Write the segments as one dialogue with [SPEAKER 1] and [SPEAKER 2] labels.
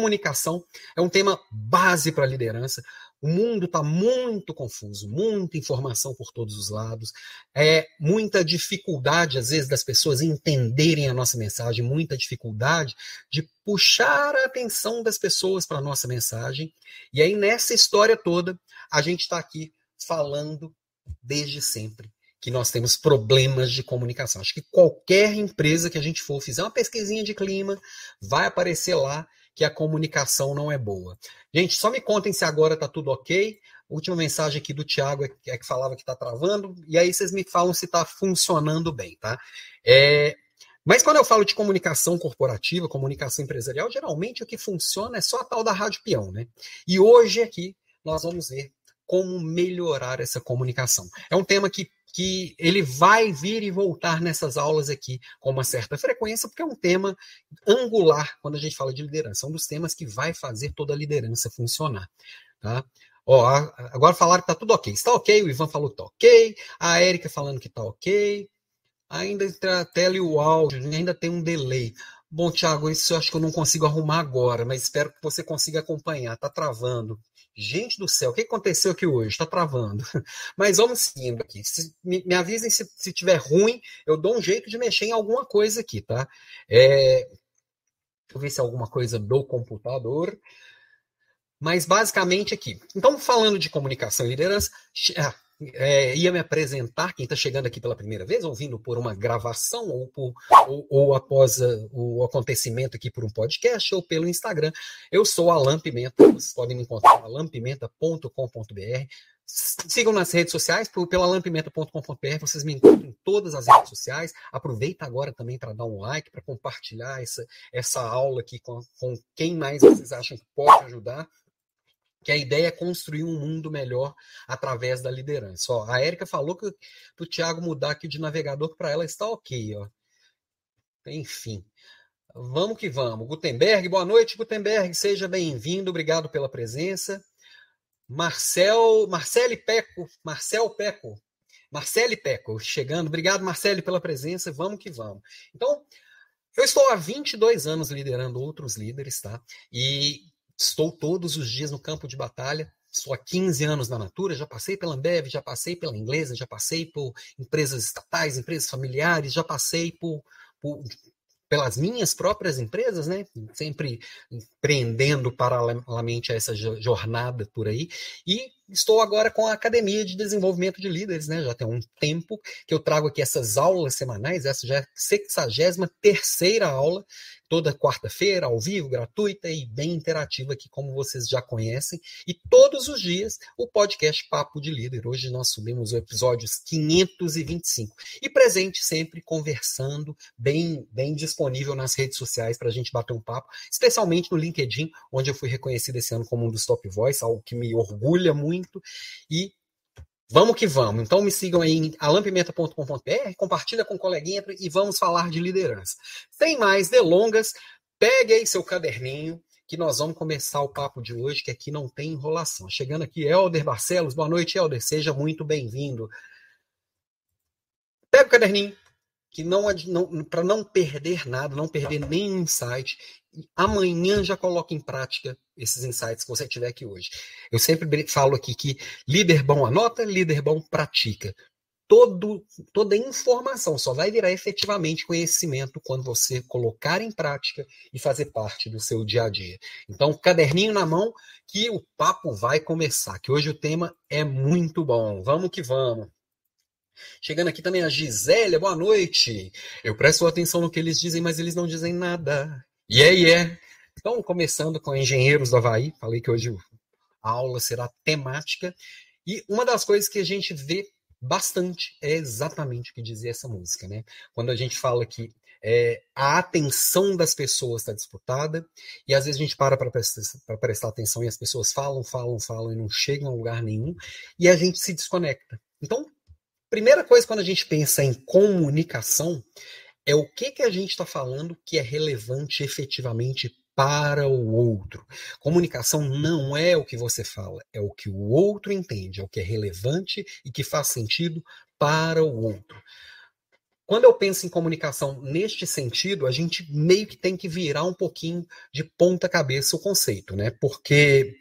[SPEAKER 1] comunicação, é um tema base para a liderança. O mundo está muito confuso, muita informação por todos os lados, é muita dificuldade, às vezes, das pessoas entenderem a nossa mensagem, muita dificuldade de puxar a atenção das pessoas para a nossa mensagem. E aí, nessa história toda, a gente está aqui falando desde sempre que nós temos problemas de comunicação. Acho que qualquer empresa que a gente for fizer uma pesquisinha de clima, vai aparecer lá que a comunicação não é boa. Gente, só me contem se agora está tudo ok. Última mensagem aqui do Tiago é, é que falava que está travando, e aí vocês me falam se está funcionando bem, tá? É, mas quando eu falo de comunicação corporativa, comunicação empresarial, geralmente o que funciona é só a tal da rádio peão, né? E hoje aqui nós vamos ver como melhorar essa comunicação. É um tema que que ele vai vir e voltar nessas aulas aqui com uma certa frequência, porque é um tema angular quando a gente fala de liderança, é um dos temas que vai fazer toda a liderança funcionar. Tá? Ó, agora falaram que está tudo ok. Está ok, o Ivan falou que está ok, a Érica falando que está ok, ainda entre a tela e o áudio, ainda tem um delay. Bom, Thiago, isso eu acho que eu não consigo arrumar agora, mas espero que você consiga acompanhar. Está travando. Gente do céu, o que aconteceu aqui hoje? Está travando. Mas vamos seguindo aqui. Se, me, me, avisem se, se tiver ruim, eu dou um jeito de mexer em alguma coisa aqui, tá? É, deixa eu ver se é alguma coisa do computador. Mas basicamente aqui. Então, falando de comunicação e liderança, ah, é, ia me apresentar, quem está chegando aqui pela primeira vez, ouvindo por uma gravação ou, por, ou, ou após a, o acontecimento aqui por um podcast ou pelo Instagram. Eu sou Alan Pimenta, vocês podem me encontrar alampimenta.com.br. Sigam nas redes sociais, pela lampimenta.com.br, vocês me encontram em todas as redes sociais. Aproveita agora também para dar um like, para compartilhar essa, essa aula aqui com, com quem mais vocês acham que pode ajudar que a ideia é construir um mundo melhor através da liderança. Ó, a Érica falou que o Tiago mudar aqui de navegador para ela está ok. Ó. Enfim, vamos que vamos. Gutenberg, boa noite, Gutenberg, seja bem-vindo, obrigado pela presença. Marcel, Marcele Peco, Marcel Peco, Marcele Peco, chegando. Obrigado, Marcele, pela presença. Vamos que vamos. Então, eu estou há 22 anos liderando outros líderes, tá? E Estou todos os dias no campo de batalha. Estou há 15 anos na Natura, já passei pela Ambev, já passei pela Inglesa, já passei por empresas estatais, empresas familiares, já passei por, por pelas minhas próprias empresas, né? Sempre empreendendo paralelamente a essa jornada por aí. E estou agora com a Academia de Desenvolvimento de Líderes, né? Já tem um tempo que eu trago aqui essas aulas semanais, essa já é a 63 terceira aula toda quarta-feira, ao vivo, gratuita e bem interativa aqui, como vocês já conhecem. E todos os dias o podcast Papo de Líder. Hoje nós subimos o episódio 525. E presente sempre conversando, bem, bem disponível nas redes sociais para a gente bater um papo, especialmente no LinkedIn, onde eu fui reconhecido esse ano como um dos top voice, algo que me orgulha muito. E Vamos que vamos. Então me sigam aí em alampimenta.com.br, compartilha com o coleguinha e vamos falar de liderança. Sem mais delongas, pegue aí seu caderninho que nós vamos começar o papo de hoje, que aqui não tem enrolação. Chegando aqui, Helder Barcelos. Boa noite, Helder. Seja muito bem-vindo. Pega o caderninho, que não, não para não perder nada, não perder nenhum insight. Amanhã já coloque em prática esses insights que você tiver aqui hoje. Eu sempre falo aqui que líder bom anota, líder bom pratica. Todo, toda informação só vai virar efetivamente conhecimento quando você colocar em prática e fazer parte do seu dia a dia. Então, caderninho na mão, que o papo vai começar. Que hoje o tema é muito bom. Vamos que vamos. Chegando aqui também a Gisélia, boa noite. Eu presto atenção no que eles dizem, mas eles não dizem nada. E yeah, yeah. Então, começando com Engenheiros do Havaí, falei que hoje a aula será temática. E uma das coisas que a gente vê bastante é exatamente o que dizia essa música, né? Quando a gente fala que é, a atenção das pessoas está disputada, e às vezes a gente para para prestar, prestar atenção e as pessoas falam, falam, falam e não chegam a lugar nenhum, e a gente se desconecta. Então, primeira coisa quando a gente pensa em comunicação é o que, que a gente está falando que é relevante efetivamente para o outro. Comunicação não é o que você fala, é o que o outro entende, é o que é relevante e que faz sentido para o outro. quando eu penso em comunicação neste sentido, a gente meio que tem que virar um pouquinho de ponta cabeça o conceito, né? Porque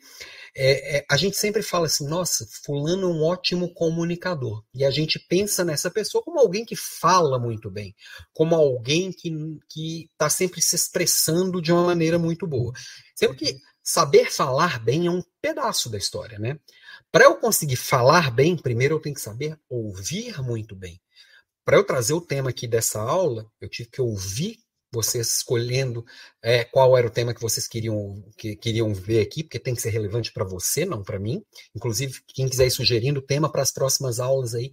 [SPEAKER 1] é, é, a gente sempre fala assim, nossa, fulano é um ótimo comunicador. E a gente pensa nessa pessoa como alguém que fala muito bem, como alguém que está sempre se expressando de uma maneira muito boa. Sendo que saber falar bem é um pedaço da história, né? Para eu conseguir falar bem, primeiro eu tenho que saber ouvir muito bem. Para eu trazer o tema aqui dessa aula, eu tive que ouvir vocês escolhendo é, qual era o tema que vocês queriam, que, queriam ver aqui, porque tem que ser relevante para você, não para mim. Inclusive, quem quiser ir sugerindo tema para as próximas aulas aí,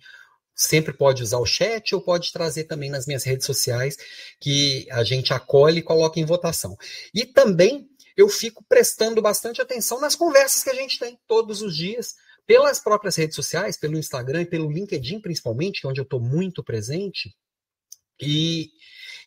[SPEAKER 1] sempre pode usar o chat ou pode trazer também nas minhas redes sociais, que a gente acolhe e coloca em votação. E também eu fico prestando bastante atenção nas conversas que a gente tem todos os dias pelas próprias redes sociais, pelo Instagram e pelo LinkedIn, principalmente, onde eu estou muito presente. E,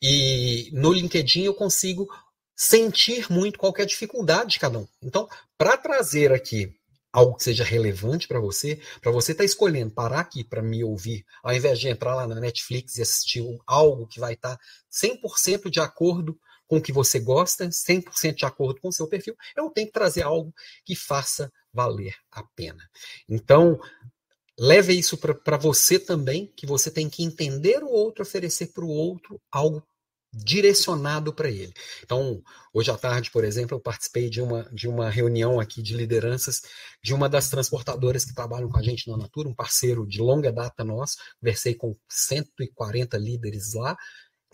[SPEAKER 1] e no LinkedIn eu consigo sentir muito qual é a dificuldade de cada um. Então, para trazer aqui algo que seja relevante para você, para você estar tá escolhendo parar aqui para me ouvir, ao invés de entrar lá na Netflix e assistir algo que vai estar tá 100% de acordo com o que você gosta, 100% de acordo com o seu perfil, eu tenho que trazer algo que faça valer a pena. Então, leve isso para você também, que você tem que entender o outro, oferecer para o outro algo direcionado para ele. Então, hoje à tarde, por exemplo, eu participei de uma, de uma reunião aqui de lideranças de uma das transportadoras que trabalham com a gente na Natura, um parceiro de longa data nosso. Conversei com 140 líderes lá,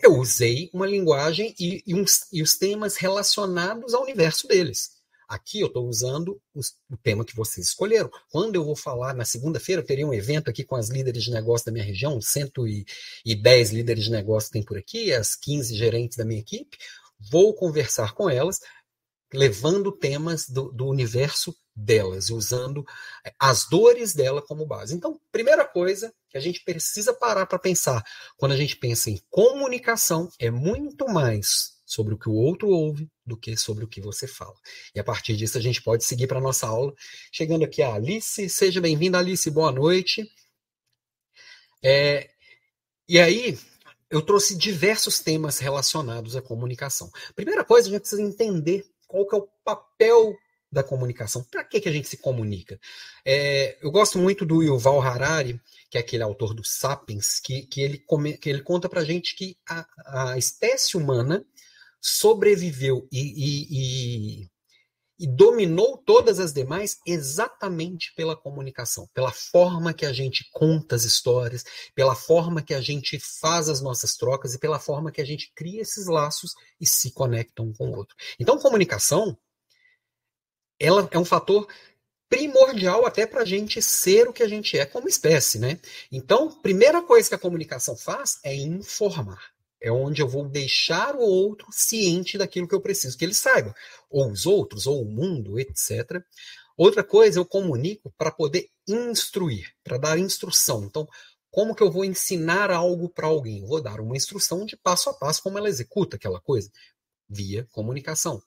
[SPEAKER 1] eu usei uma linguagem e, e, uns, e os temas relacionados ao universo deles. Aqui eu estou usando os, o tema que vocês escolheram. Quando eu vou falar, na segunda-feira, eu teria um evento aqui com as líderes de negócio da minha região, 110 líderes de negócio tem por aqui, as 15 gerentes da minha equipe. Vou conversar com elas, levando temas do, do universo delas, usando eh, as dores dela como base. Então, primeira coisa que a gente precisa parar para pensar quando a gente pensa em comunicação é muito mais sobre o que o outro ouve do que sobre o que você fala. E a partir disso a gente pode seguir para a nossa aula. Chegando aqui a Alice, seja bem-vinda, Alice, boa noite. É, e aí, eu trouxe diversos temas relacionados à comunicação. Primeira coisa, a gente precisa entender qual que é o papel da comunicação. Para que, que a gente se comunica? É, eu gosto muito do Yuval Harari, que é aquele autor do Sapiens, que, que, ele, come, que ele conta para gente que a, a espécie humana sobreviveu e, e, e, e, dominou todas as demais exatamente pela comunicação, pela forma que a gente conta as histórias, pela forma que a gente faz as nossas trocas e pela forma que a gente cria esses laços e se conecta um com o outro. Então, comunicação ela é um fator primordial até para a gente ser o que a gente é como espécie, né? Então, primeira coisa que a comunicação faz é informar. É onde eu vou deixar o outro ciente daquilo que eu preciso que ele saiba, ou os outros, ou o mundo, etc. Outra coisa, eu comunico para poder instruir, para dar instrução. Então, como que eu vou ensinar algo para alguém? Eu vou dar uma instrução de passo a passo como ela executa aquela coisa, via comunicação.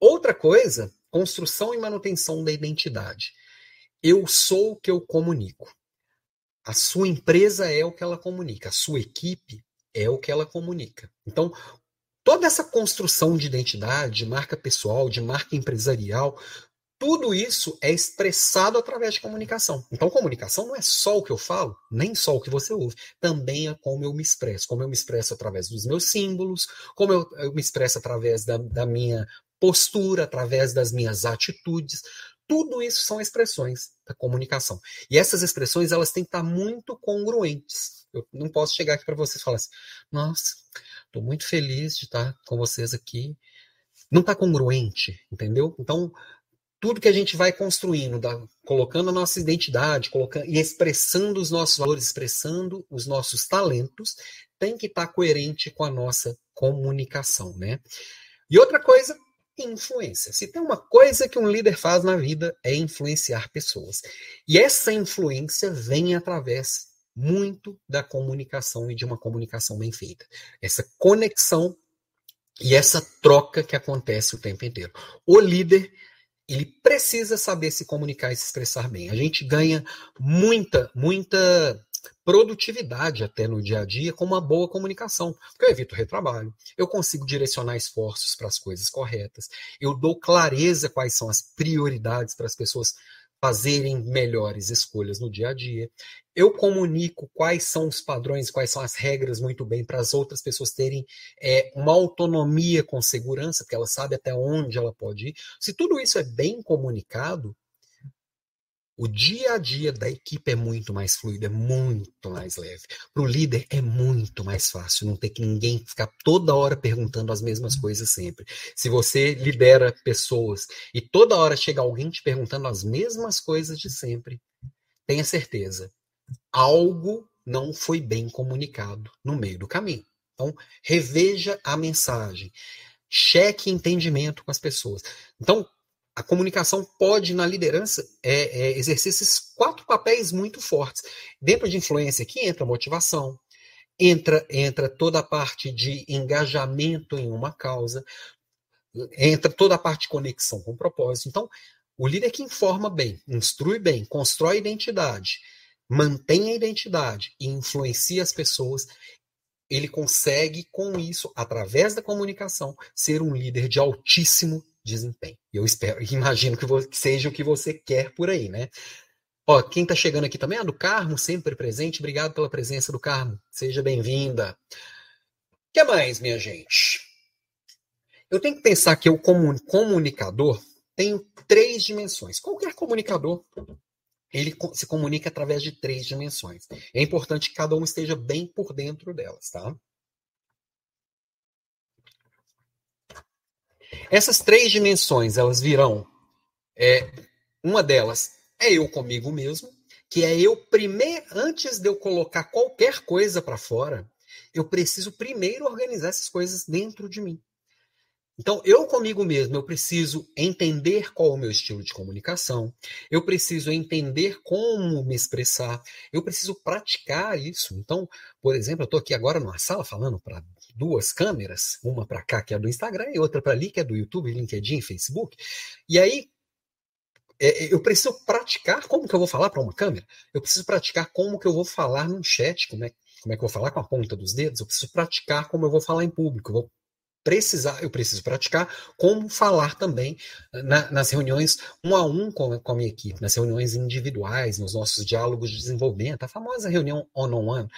[SPEAKER 1] Outra coisa construção e manutenção da identidade. Eu sou o que eu comunico. A sua empresa é o que ela comunica, a sua equipe é o que ela comunica. Então, toda essa construção de identidade, de marca pessoal, de marca empresarial, tudo isso é expressado através de comunicação. Então, comunicação não é só o que eu falo, nem só o que você ouve, também é como eu me expresso. Como eu me expresso através dos meus símbolos, como eu, eu me expresso através da, da minha postura, através das minhas atitudes. Tudo isso são expressões da comunicação. E essas expressões elas têm que estar muito congruentes. Eu não posso chegar aqui para vocês e falar assim: nossa, estou muito feliz de estar com vocês aqui. Não está congruente, entendeu? Então, tudo que a gente vai construindo, da, colocando a nossa identidade, colocando e expressando os nossos valores, expressando os nossos talentos, tem que estar coerente com a nossa comunicação, né? E outra coisa influência. Se tem uma coisa que um líder faz na vida é influenciar pessoas. E essa influência vem através muito da comunicação e de uma comunicação bem feita. Essa conexão e essa troca que acontece o tempo inteiro. O líder ele precisa saber se comunicar e se expressar bem. A gente ganha muita, muita produtividade até no dia a dia com uma boa comunicação. Porque eu evito retrabalho, eu consigo direcionar esforços para as coisas corretas, eu dou clareza quais são as prioridades para as pessoas fazerem melhores escolhas no dia a dia. Eu comunico quais são os padrões, quais são as regras muito bem para as outras pessoas terem é, uma autonomia com segurança, porque ela sabe até onde ela pode ir. Se tudo isso é bem comunicado, o dia a dia da equipe é muito mais fluido, é muito mais leve. Para o líder é muito mais fácil, não ter que ninguém ficar toda hora perguntando as mesmas coisas sempre. Se você lidera pessoas e toda hora chega alguém te perguntando as mesmas coisas de sempre, tenha certeza, algo não foi bem comunicado no meio do caminho. Então, reveja a mensagem, cheque entendimento com as pessoas. Então, a comunicação pode, na liderança, é, é, exercer esses quatro papéis muito fortes. Dentro de influência aqui entra motivação, entra, entra toda a parte de engajamento em uma causa, entra toda a parte de conexão com o propósito. Então, o líder que informa bem, instrui bem, constrói identidade, mantém a identidade e influencia as pessoas, ele consegue, com isso, através da comunicação, ser um líder de altíssimo desempenho. Eu espero, imagino que, seja o que você quer por aí, né? Ó, quem está chegando aqui também é do Carmo, sempre presente. Obrigado pela presença do Carmo. Seja bem-vinda. O que mais, minha gente? Eu tenho que pensar que o comunicador tem três dimensões. Qualquer comunicador, ele se comunica através de três dimensões. É importante que cada um esteja bem por dentro delas, tá? Essas três dimensões, elas virão. É, uma delas é eu comigo mesmo, que é eu primeiro, antes de eu colocar qualquer coisa para fora, eu preciso primeiro organizar essas coisas dentro de mim. Então, eu comigo mesmo, eu preciso entender qual é o meu estilo de comunicação, eu preciso entender como me expressar, eu preciso praticar isso. Então, por exemplo, eu estou aqui agora numa sala falando para duas câmeras, uma para cá que é do Instagram e outra para ali que é do YouTube, LinkedIn, Facebook. E aí é, é, eu preciso praticar como que eu vou falar para uma câmera. Eu preciso praticar como que eu vou falar num chat, como é, como é que eu vou falar com a ponta dos dedos. Eu preciso praticar como eu vou falar em público. Eu vou precisar, eu preciso praticar como falar também na, nas reuniões um a um com, com, a minha equipe, nas reuniões individuais, nos nossos diálogos de desenvolvimento, a famosa reunião one-on-one. -on -one.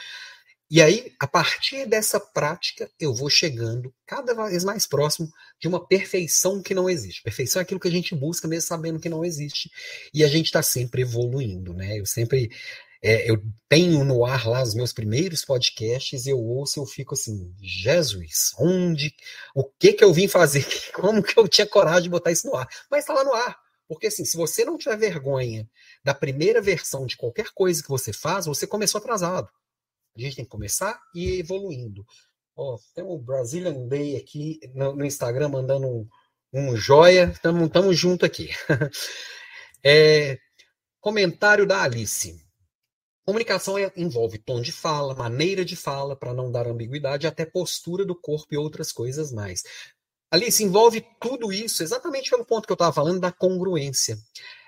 [SPEAKER 1] E aí, a partir dessa prática, eu vou chegando cada vez mais próximo de uma perfeição que não existe. Perfeição é aquilo que a gente busca, mesmo sabendo que não existe. E a gente está sempre evoluindo, né? Eu sempre. É, eu tenho no ar lá os meus primeiros podcasts, eu ouço eu fico assim, Jesus, onde, o que que eu vim fazer? Como que eu tinha coragem de botar isso no ar? Mas está lá no ar. Porque assim, se você não tiver vergonha da primeira versão de qualquer coisa que você faz, você começou atrasado. A gente tem que começar e ir evoluindo. Ó, tem o Brazilian Day aqui no, no Instagram mandando um, um joia. Tamo, tamo junto aqui. é, comentário da Alice. Comunicação é, envolve tom de fala, maneira de fala, para não dar ambiguidade, até postura do corpo e outras coisas mais. Alice, envolve tudo isso exatamente pelo ponto que eu estava falando da congruência.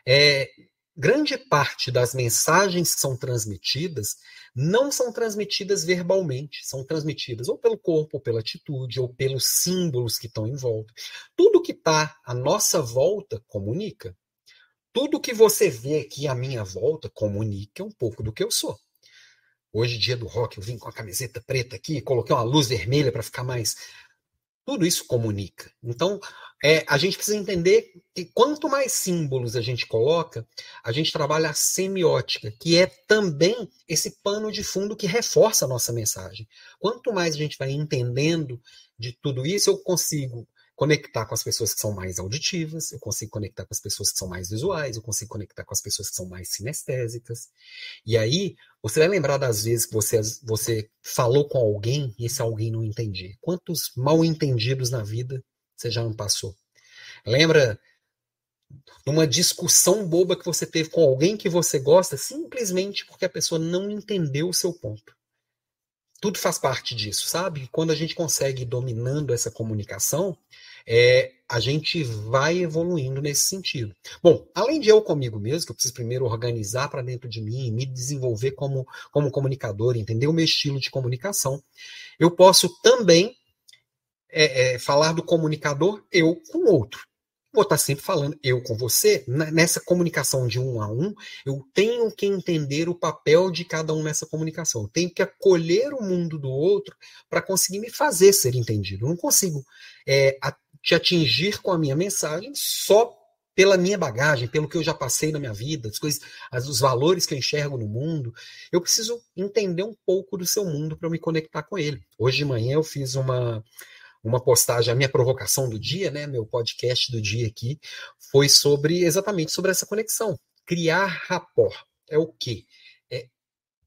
[SPEAKER 1] É, grande parte das mensagens que são transmitidas não são transmitidas verbalmente, são transmitidas ou pelo corpo, ou pela atitude, ou pelos símbolos que estão em volta. Tudo que está à nossa volta comunica. Tudo que você vê aqui à minha volta comunica um pouco do que eu sou. Hoje, dia do rock, eu vim com a camiseta preta aqui, coloquei uma luz vermelha para ficar mais. Tudo isso comunica. Então, é, a gente precisa entender que quanto mais símbolos a gente coloca, a gente trabalha a semiótica, que é também esse pano de fundo que reforça a nossa mensagem. Quanto mais a gente vai entendendo de tudo isso, eu consigo conectar com as pessoas que são mais auditivas, eu consigo conectar com as pessoas que são mais visuais, eu consigo conectar com as pessoas que são mais sinestésicas. E aí, você vai lembrar das vezes que você, você falou com alguém e esse alguém não entendia. Quantos mal entendidos na vida você já não passou? Lembra numa discussão boba que você teve com alguém que você gosta, simplesmente porque a pessoa não entendeu o seu ponto. tudo faz parte disso, sabe? Quando a gente consegue ir dominando essa comunicação, é, a gente vai evoluindo nesse sentido. Bom, além de eu comigo mesmo, que eu preciso primeiro organizar para dentro de mim, me desenvolver como, como comunicador, entender o meu estilo de comunicação, eu posso também é, é, falar do comunicador eu com outro vou estar sempre falando eu com você, nessa comunicação de um a um, eu tenho que entender o papel de cada um nessa comunicação. Eu tenho que acolher o mundo do outro para conseguir me fazer ser entendido. Eu não consigo é, te atingir com a minha mensagem só pela minha bagagem, pelo que eu já passei na minha vida, as coisas, as, os valores que eu enxergo no mundo. Eu preciso entender um pouco do seu mundo para me conectar com ele. Hoje de manhã eu fiz uma uma postagem, a minha provocação do dia, né, meu podcast do dia aqui, foi sobre exatamente sobre essa conexão. Criar rapport. É o quê? É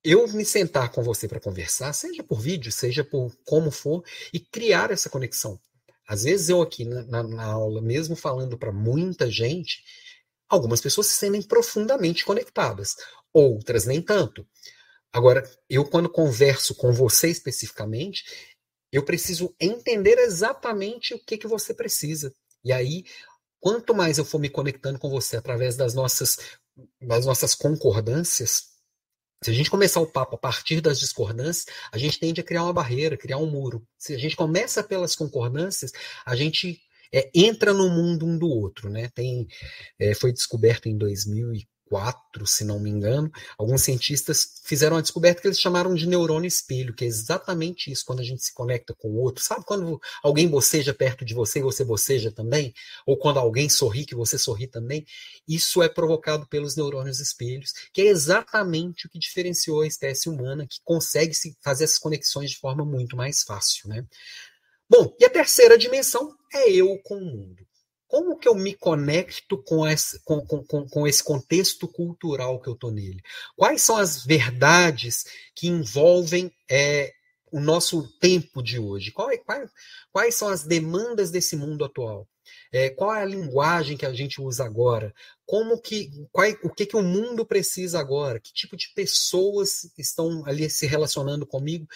[SPEAKER 1] eu me sentar com você para conversar, seja por vídeo, seja por como for, e criar essa conexão. Às vezes eu aqui na, na, na aula, mesmo falando para muita gente, algumas pessoas se sentem profundamente conectadas, outras nem tanto. Agora, eu quando converso com você especificamente, eu preciso entender exatamente o que, que você precisa. E aí, quanto mais eu for me conectando com você através das nossas, das nossas concordâncias, se a gente começar o papo a partir das discordâncias, a gente tende a criar uma barreira, criar um muro. Se a gente começa pelas concordâncias, a gente é, entra no mundo um do outro. Né? Tem, é, foi descoberto em 2004 2004, se não me engano, alguns cientistas fizeram a descoberta que eles chamaram de neurônio espelho, que é exatamente isso, quando a gente se conecta com o outro. Sabe quando alguém boceja perto de você e você boceja também? Ou quando alguém sorri que você sorri também? Isso é provocado pelos neurônios espelhos, que é exatamente o que diferenciou a espécie humana, que consegue se fazer essas conexões de forma muito mais fácil, né? Bom, e a terceira dimensão é eu com o mundo como que eu me conecto com esse, com, com, com esse contexto cultural que eu estou nele? Quais são as verdades que envolvem é, o nosso tempo de hoje? É, qual, quais são as demandas desse mundo atual? É, qual é a linguagem que a gente usa agora? Como que, qual, o que, que o mundo precisa agora? Que tipo de pessoas estão ali se relacionando comigo?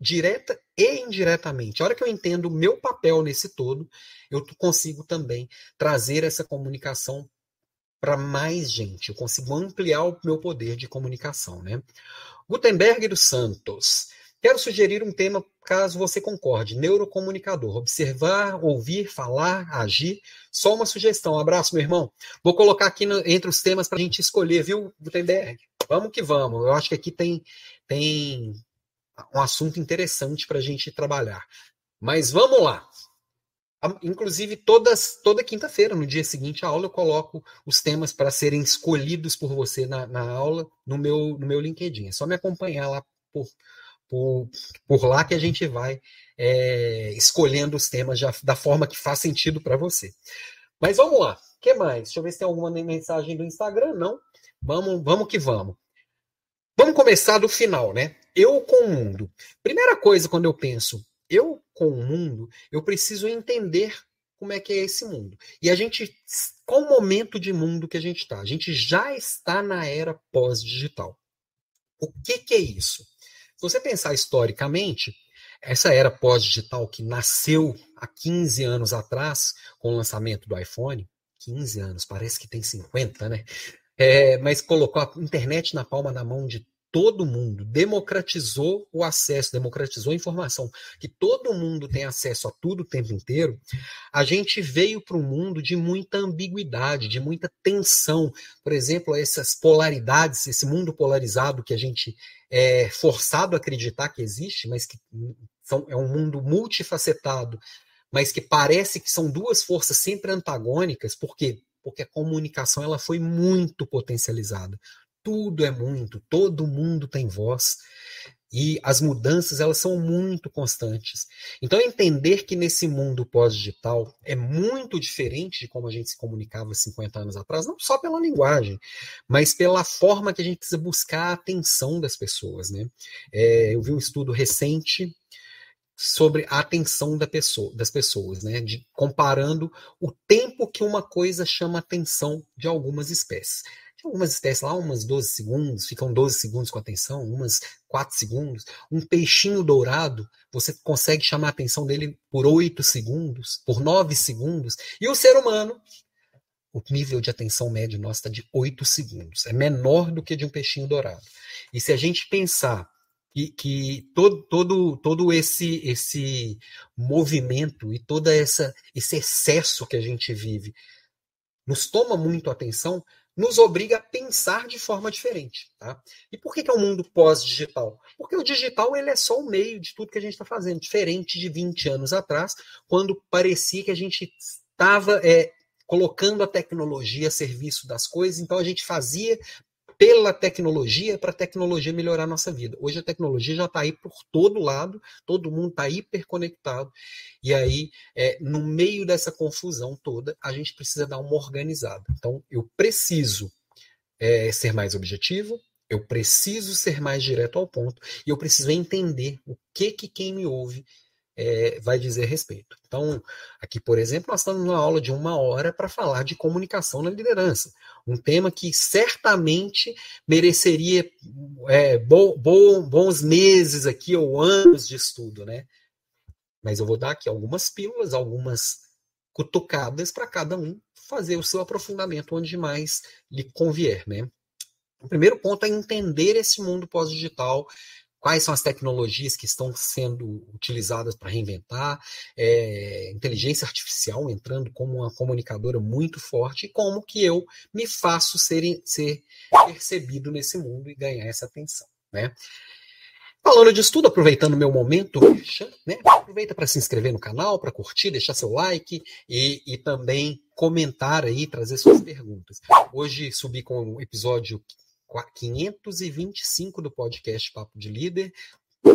[SPEAKER 1] Direta e indiretamente. A hora que eu entendo o meu papel nesse todo, eu consigo também trazer essa comunicação para mais gente. Eu consigo ampliar o meu poder de comunicação, né? Gutenberg dos Santos. Quero sugerir um tema, caso você concorde, neurocomunicador. Observar, ouvir, falar, agir. Só uma sugestão. Um abraço, meu irmão. Vou colocar aqui no, entre os temas para a gente escolher, viu, Gutenberg? Vamos que vamos. Eu acho que aqui tem, tem um assunto interessante para a gente trabalhar. Mas vamos lá. Inclusive, todas, toda quinta-feira, no dia seguinte à aula, eu coloco os temas para serem escolhidos por você na, na, aula no meu, no meu LinkedIn. É só me acompanhar lá por, por, por lá que a gente vai é, escolhendo os temas já, da forma que faz sentido para você. Mas vamos lá. O que mais? Deixa eu ver se tem alguma mensagem do Instagram. Não? Vamos, vamos que vamos. Vamos começar do final, né? Eu com o mundo. Primeira coisa, quando eu penso eu com o mundo, eu preciso entender como é que é esse mundo. E a gente, qual momento de mundo que a gente está? A gente já está na era pós-digital. O que, que é isso? Se você pensar historicamente, essa era pós-digital que nasceu há 15 anos atrás, com o lançamento do iPhone, 15 anos, parece que tem 50, né? É, mas colocou a internet na palma da mão de todo mundo, democratizou o acesso, democratizou a informação, que todo mundo tem acesso a tudo o tempo inteiro, a gente veio para um mundo de muita ambiguidade, de muita tensão. Por exemplo, essas polaridades, esse mundo polarizado que a gente é forçado a acreditar que existe, mas que são, é um mundo multifacetado, mas que parece que são duas forças sempre antagônicas, por quê? Porque a comunicação ela foi muito potencializada tudo é muito, todo mundo tem voz e as mudanças elas são muito constantes. Então entender que nesse mundo pós-digital é muito diferente de como a gente se comunicava 50 anos atrás, não só pela linguagem, mas pela forma que a gente precisa buscar a atenção das pessoas, né? É, eu vi um estudo recente sobre a atenção da pessoa, das pessoas, né? De, comparando o tempo que uma coisa chama atenção de algumas espécies. Algumas espécies lá, umas 12 segundos, ficam 12 segundos com atenção, umas 4 segundos. Um peixinho dourado, você consegue chamar a atenção dele por 8 segundos, por 9 segundos. E o ser humano, o nível de atenção médio nosso está de 8 segundos. É menor do que de um peixinho dourado. E se a gente pensar que, que todo, todo, todo esse, esse movimento e todo essa, esse excesso que a gente vive nos toma muito atenção, nos obriga a pensar de forma diferente. Tá? E por que, que é um mundo pós-digital? Porque o digital ele é só o meio de tudo que a gente está fazendo, diferente de 20 anos atrás, quando parecia que a gente estava é, colocando a tecnologia a serviço das coisas, então a gente fazia pela tecnologia para a tecnologia melhorar a nossa vida. Hoje a tecnologia já está aí por todo lado, todo mundo está hiperconectado. E aí, é, no meio dessa confusão toda, a gente precisa dar uma organizada. Então, eu preciso é, ser mais objetivo, eu preciso ser mais direto ao ponto, e eu preciso entender o que, que quem me ouve é, vai dizer respeito. Então, aqui, por exemplo, nós estamos numa aula de uma hora para falar de comunicação na liderança. Um tema que certamente mereceria é, bo, bo, bons meses aqui ou anos de estudo, né? Mas eu vou dar aqui algumas pílulas, algumas cutucadas para cada um fazer o seu aprofundamento onde mais lhe convier, né? O primeiro ponto é entender esse mundo pós-digital quais são as tecnologias que estão sendo utilizadas para reinventar, é, inteligência artificial entrando como uma comunicadora muito forte, e como que eu me faço ser, ser percebido nesse mundo e ganhar essa atenção. Né? Falando disso tudo, aproveitando o meu momento, né, aproveita para se inscrever no canal, para curtir, deixar seu like e, e também comentar aí, trazer suas perguntas. Hoje subi com o episódio 525 do podcast Papo de Líder,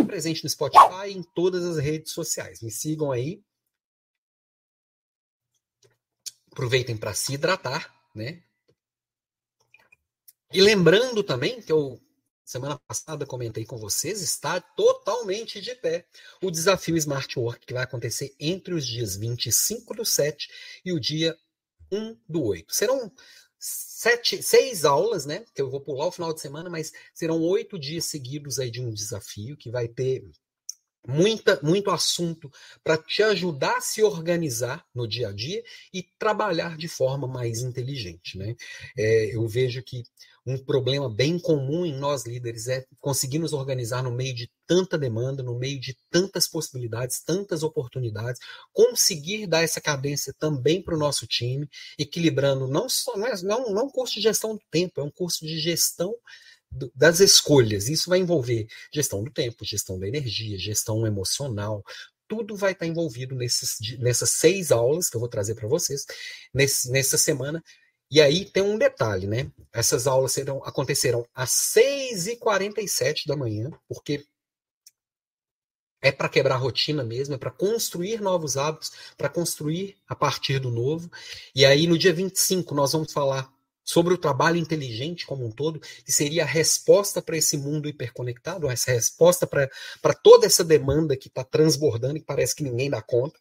[SPEAKER 1] presente no Spotify e em todas as redes sociais. Me sigam aí. Aproveitem para se hidratar, né? E lembrando também que eu semana passada comentei com vocês, está totalmente de pé o desafio Smart Work que vai acontecer entre os dias 25 do 7 e o dia 1 do 8. Serão sete, seis aulas, né? Que eu vou pular o final de semana, mas serão oito dias seguidos aí de um desafio que vai ter muita, muito assunto para te ajudar a se organizar no dia a dia e trabalhar de forma mais inteligente, né? É, eu vejo que um problema bem comum em nós líderes é conseguir nos organizar no meio de tanta demanda, no meio de tantas possibilidades, tantas oportunidades, conseguir dar essa cadência também para o nosso time, equilibrando não só não, é, não, não um curso de gestão do tempo, é um curso de gestão das escolhas. Isso vai envolver gestão do tempo, gestão da energia, gestão emocional, tudo vai estar envolvido nesses, nessas seis aulas que eu vou trazer para vocês nesse, nessa semana e aí tem um detalhe, né? Essas aulas serão, acontecerão às 6h47 da manhã, porque é para quebrar a rotina mesmo, é para construir novos hábitos, para construir a partir do novo. E aí no dia 25 nós vamos falar sobre o trabalho inteligente como um todo, que seria a resposta para esse mundo hiperconectado, essa resposta para toda essa demanda que está transbordando e parece que ninguém dá conta.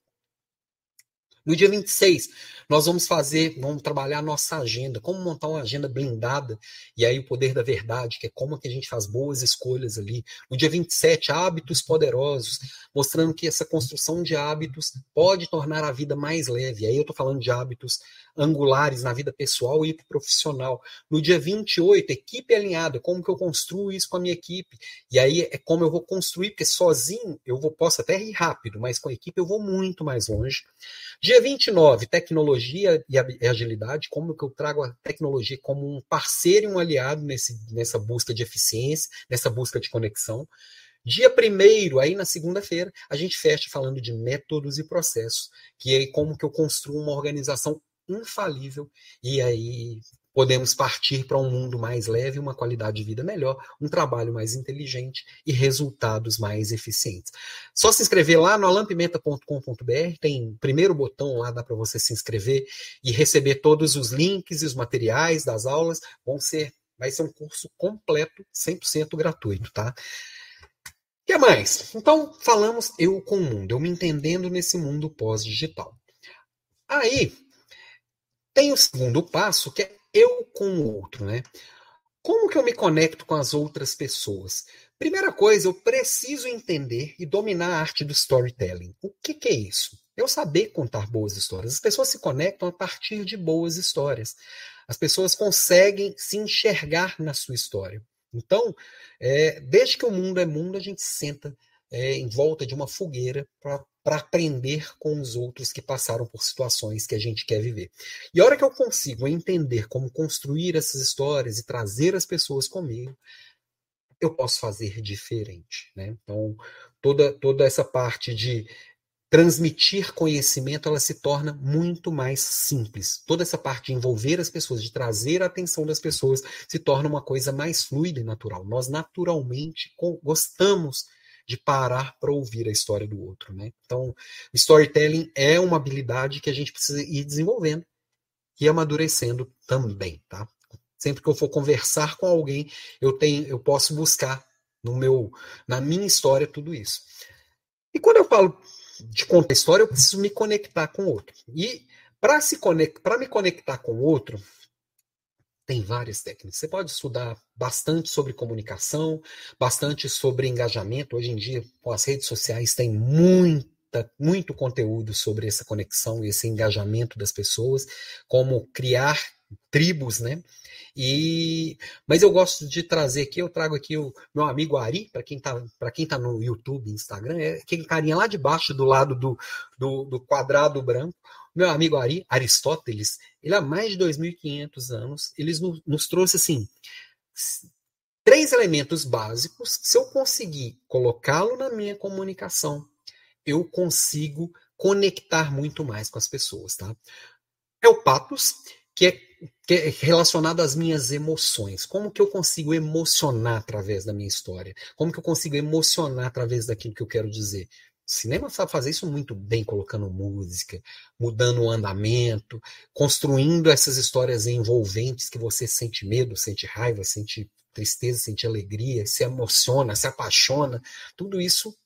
[SPEAKER 1] No dia 26, nós vamos fazer, vamos trabalhar a nossa agenda, como montar uma agenda blindada, e aí o poder da verdade, que é como que a gente faz boas escolhas ali. No dia 27, hábitos poderosos, mostrando que essa construção de hábitos pode tornar a vida mais leve. Aí eu estou falando de hábitos angulares na vida pessoal e profissional. No dia 28, equipe alinhada, como que eu construo isso com a minha equipe? E aí é como eu vou construir, porque sozinho eu vou, posso até ir rápido, mas com a equipe eu vou muito mais longe. Dia 29, tecnologia e agilidade, como que eu trago a tecnologia como um parceiro e um aliado nesse, nessa busca de eficiência, nessa busca de conexão. Dia primeiro, aí na segunda-feira, a gente fecha falando de métodos e processos, que é como que eu construo uma organização infalível e aí podemos partir para um mundo mais leve, uma qualidade de vida melhor, um trabalho mais inteligente e resultados mais eficientes. Só se inscrever lá no alampimenta.com.br, tem o primeiro botão lá, dá para você se inscrever e receber todos os links e os materiais das aulas, vão ser, vai ser um curso completo, 100% gratuito, tá? O que mais? Então, falamos eu com o mundo, eu me entendendo nesse mundo pós-digital. Aí, tem o segundo passo, que é eu com o outro, né? Como que eu me conecto com as outras pessoas? Primeira coisa, eu preciso entender e dominar a arte do storytelling. O que, que é isso? Eu saber contar boas histórias. As pessoas se conectam a partir de boas histórias. As pessoas conseguem se enxergar na sua história. Então, é, desde que o mundo é mundo, a gente senta é, em volta de uma fogueira para aprender com os outros que passaram por situações que a gente quer viver. E a hora que eu consigo entender como construir essas histórias e trazer as pessoas comigo, eu posso fazer diferente. Né? Então, toda, toda essa parte de transmitir conhecimento ela se torna muito mais simples. Toda essa parte de envolver as pessoas, de trazer a atenção das pessoas, se torna uma coisa mais fluida e natural. Nós naturalmente gostamos de parar para ouvir a história do outro, né? Então, storytelling é uma habilidade que a gente precisa ir desenvolvendo e amadurecendo também, tá? Sempre que eu for conversar com alguém, eu tenho, eu posso buscar no meu, na minha história tudo isso. E quando eu falo de contar história, eu preciso me conectar com o outro. E para se conect, para me conectar com o outro, tem várias técnicas. Você pode estudar bastante sobre comunicação, bastante sobre engajamento. Hoje em dia, com as redes sociais, tem muita, muito conteúdo sobre essa conexão e esse engajamento das pessoas, como criar tribos, né? E, mas eu gosto de trazer aqui, eu trago aqui o meu amigo Ari, para quem está para quem tá no YouTube, Instagram, é aquele carinha lá de baixo do lado do, do, do quadrado branco. Meu amigo Ari, Aristóteles, ele há mais de 2.500 anos, ele nos, nos trouxe assim três elementos básicos. Se eu conseguir colocá-lo na minha comunicação, eu consigo conectar muito mais com as pessoas, tá? É o patos, que é que é relacionado às minhas emoções. Como que eu consigo emocionar através da minha história? Como que eu consigo emocionar através daquilo que eu quero dizer? Cinema sabe fazer isso muito bem, colocando música, mudando o andamento, construindo essas histórias envolventes que você sente medo, sente raiva, sente tristeza, sente alegria, se emociona, se apaixona. Tudo isso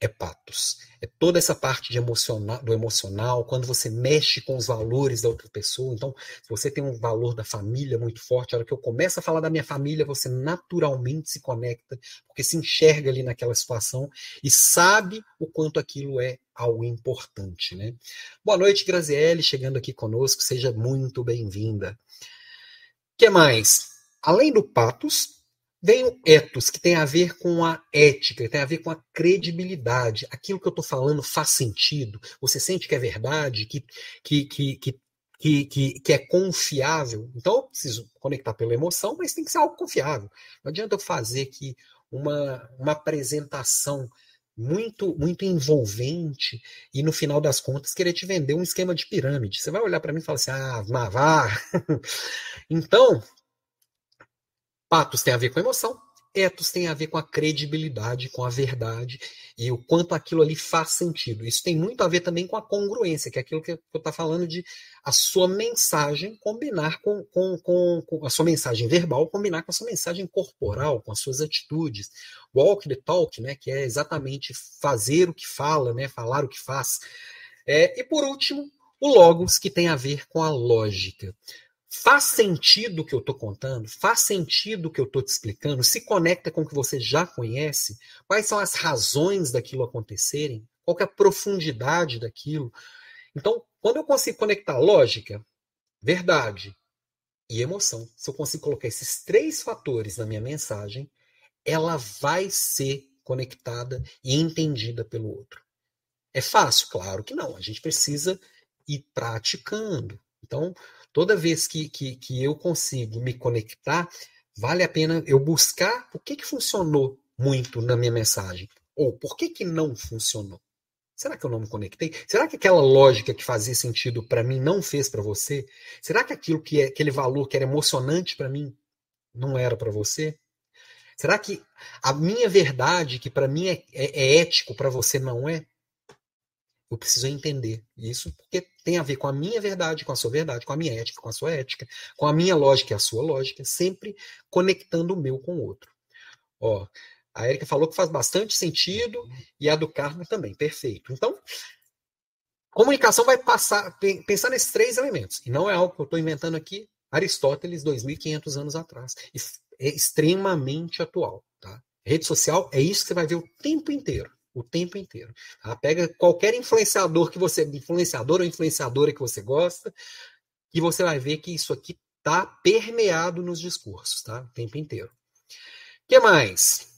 [SPEAKER 1] é patos. É toda essa parte emocional, do emocional, quando você mexe com os valores da outra pessoa. Então, se você tem um valor da família muito forte, a hora que eu começo a falar da minha família, você naturalmente se conecta, porque se enxerga ali naquela situação e sabe o quanto aquilo é algo importante. Né? Boa noite, Graziele, chegando aqui conosco, seja muito bem-vinda. O que mais? Além do patos, Vem o ethos, que tem a ver com a ética, que tem a ver com a credibilidade. Aquilo que eu estou falando faz sentido? Você sente que é verdade, que, que, que, que que, que, que, é confiável. Então eu preciso conectar pela emoção, mas tem que ser algo confiável. Não adianta eu fazer aqui uma, uma apresentação muito muito envolvente e no final das contas querer te vender um esquema de pirâmide. Você vai olhar para mim e falar assim: ah, vá. então, Patos tem a ver com emoção, etos tem a ver com a credibilidade, com a verdade e o quanto aquilo ali faz sentido. Isso tem muito a ver também com a congruência, que é aquilo que eu estou falando de a sua mensagem combinar com, com, com, com, a sua mensagem verbal, combinar com a sua mensagem corporal, com as suas atitudes. Walk the talk, né, que é exatamente fazer o que fala, né, falar o que faz. É, e por último, o logos, que tem a ver com a lógica. Faz sentido o que eu estou contando? Faz sentido o que eu estou te explicando? Se conecta com o que você já conhece? Quais são as razões daquilo acontecerem? Qual é a profundidade daquilo? Então, quando eu consigo conectar lógica, verdade e emoção, se eu consigo colocar esses três fatores na minha mensagem, ela vai ser conectada e entendida pelo outro. É fácil? Claro que não. A gente precisa ir praticando. Então, toda vez que, que, que eu consigo me conectar, vale a pena eu buscar o que, que funcionou muito na minha mensagem. Ou por que, que não funcionou? Será que eu não me conectei? Será que aquela lógica que fazia sentido para mim não fez para você? Será que aquilo que é aquele valor que era emocionante para mim não era para você? Será que a minha verdade, que para mim é, é, é ético, para você não é? Eu preciso entender isso porque tem a ver com a minha verdade, com a sua verdade, com a minha ética, com a sua ética, com a minha lógica e a sua lógica, sempre conectando o meu com o outro. Ó, a Erika falou que faz bastante sentido e a do Carmo também, perfeito. Então, comunicação vai passar, pensar nesses três elementos. E não é algo que eu estou inventando aqui, Aristóteles 2.500 anos atrás. É extremamente atual. Tá? Rede social é isso que você vai ver o tempo inteiro. O tempo inteiro. Tá? Pega qualquer influenciador que você. Influeador ou influenciadora que você gosta, e você vai ver que isso aqui está permeado nos discursos, tá? O tempo inteiro. O que mais?